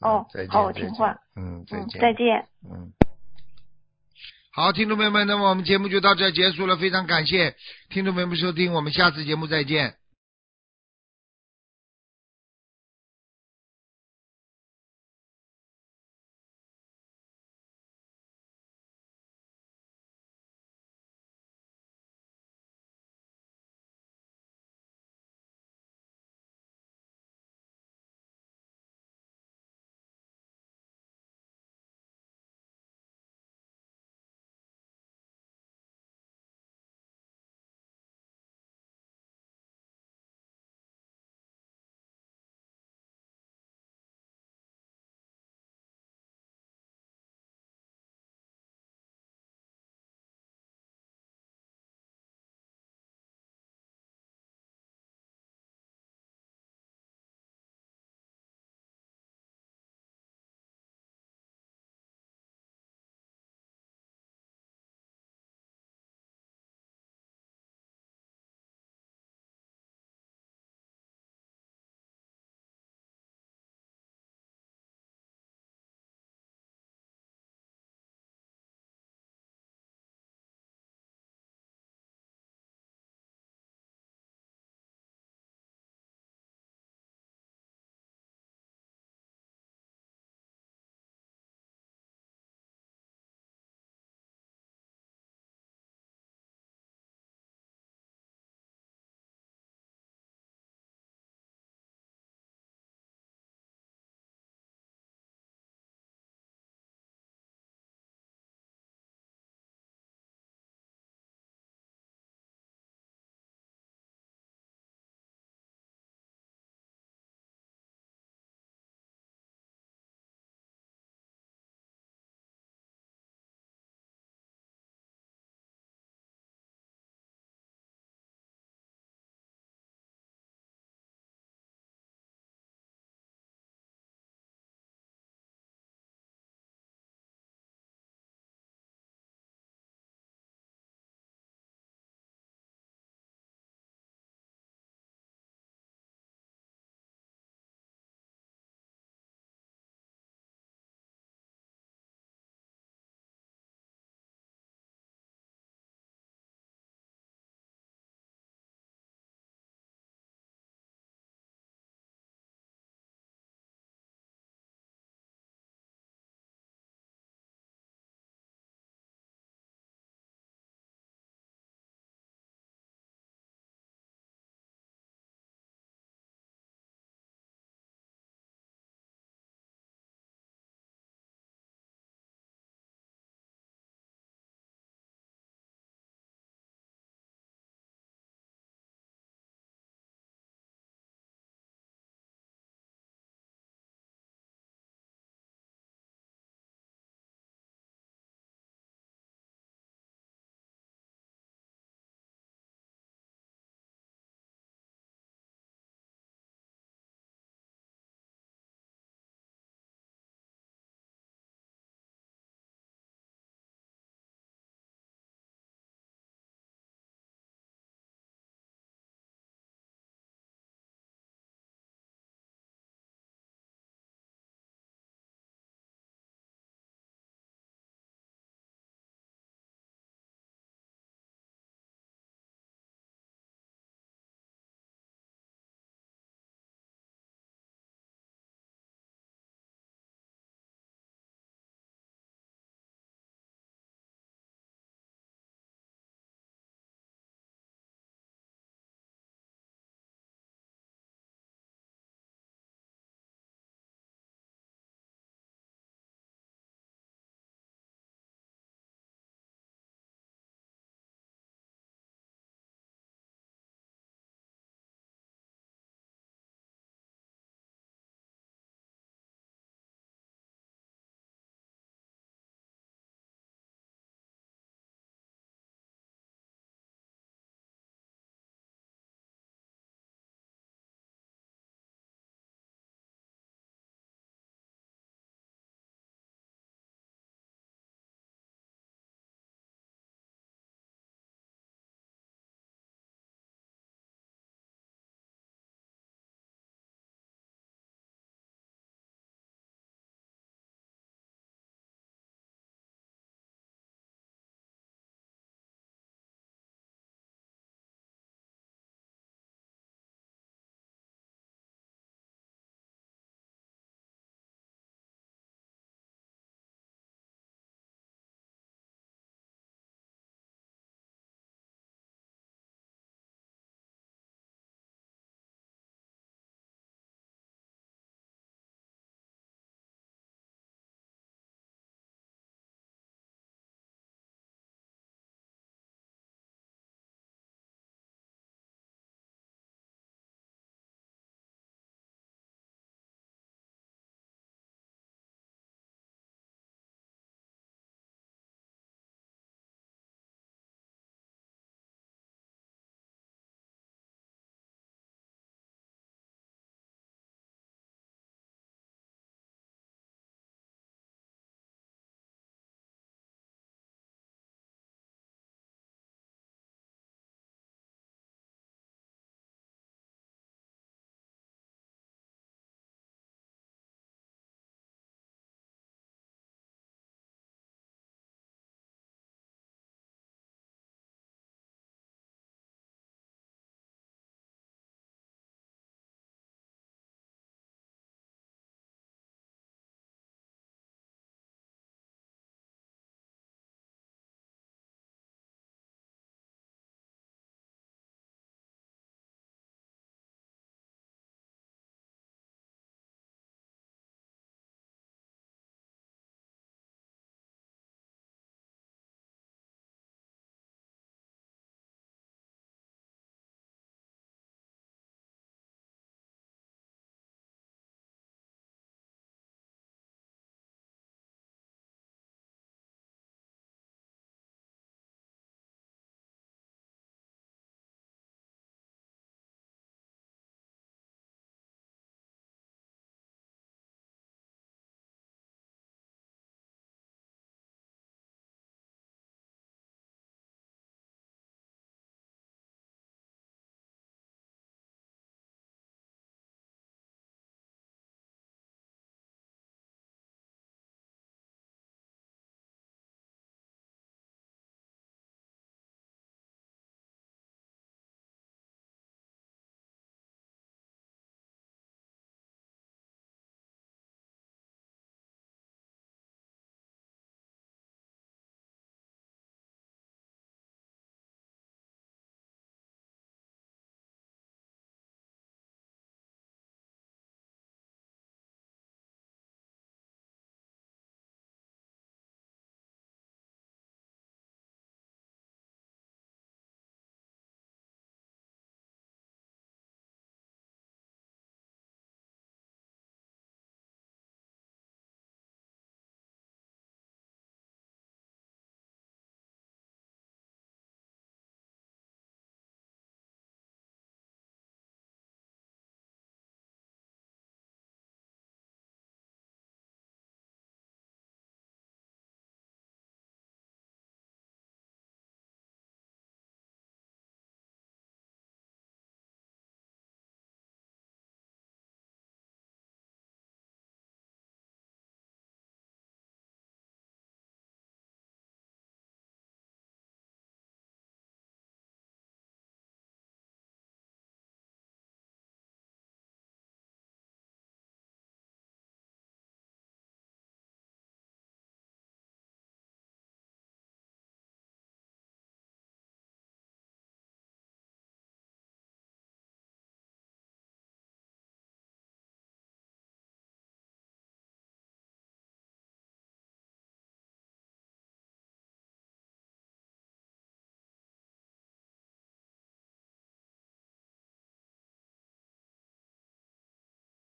哦再见，好，我再见听话。嗯，再嗯，见，再见。嗯。好，听众朋友们，那么我们节目就到这结束了，非常感谢听众朋友们收听，我们下次节目再见。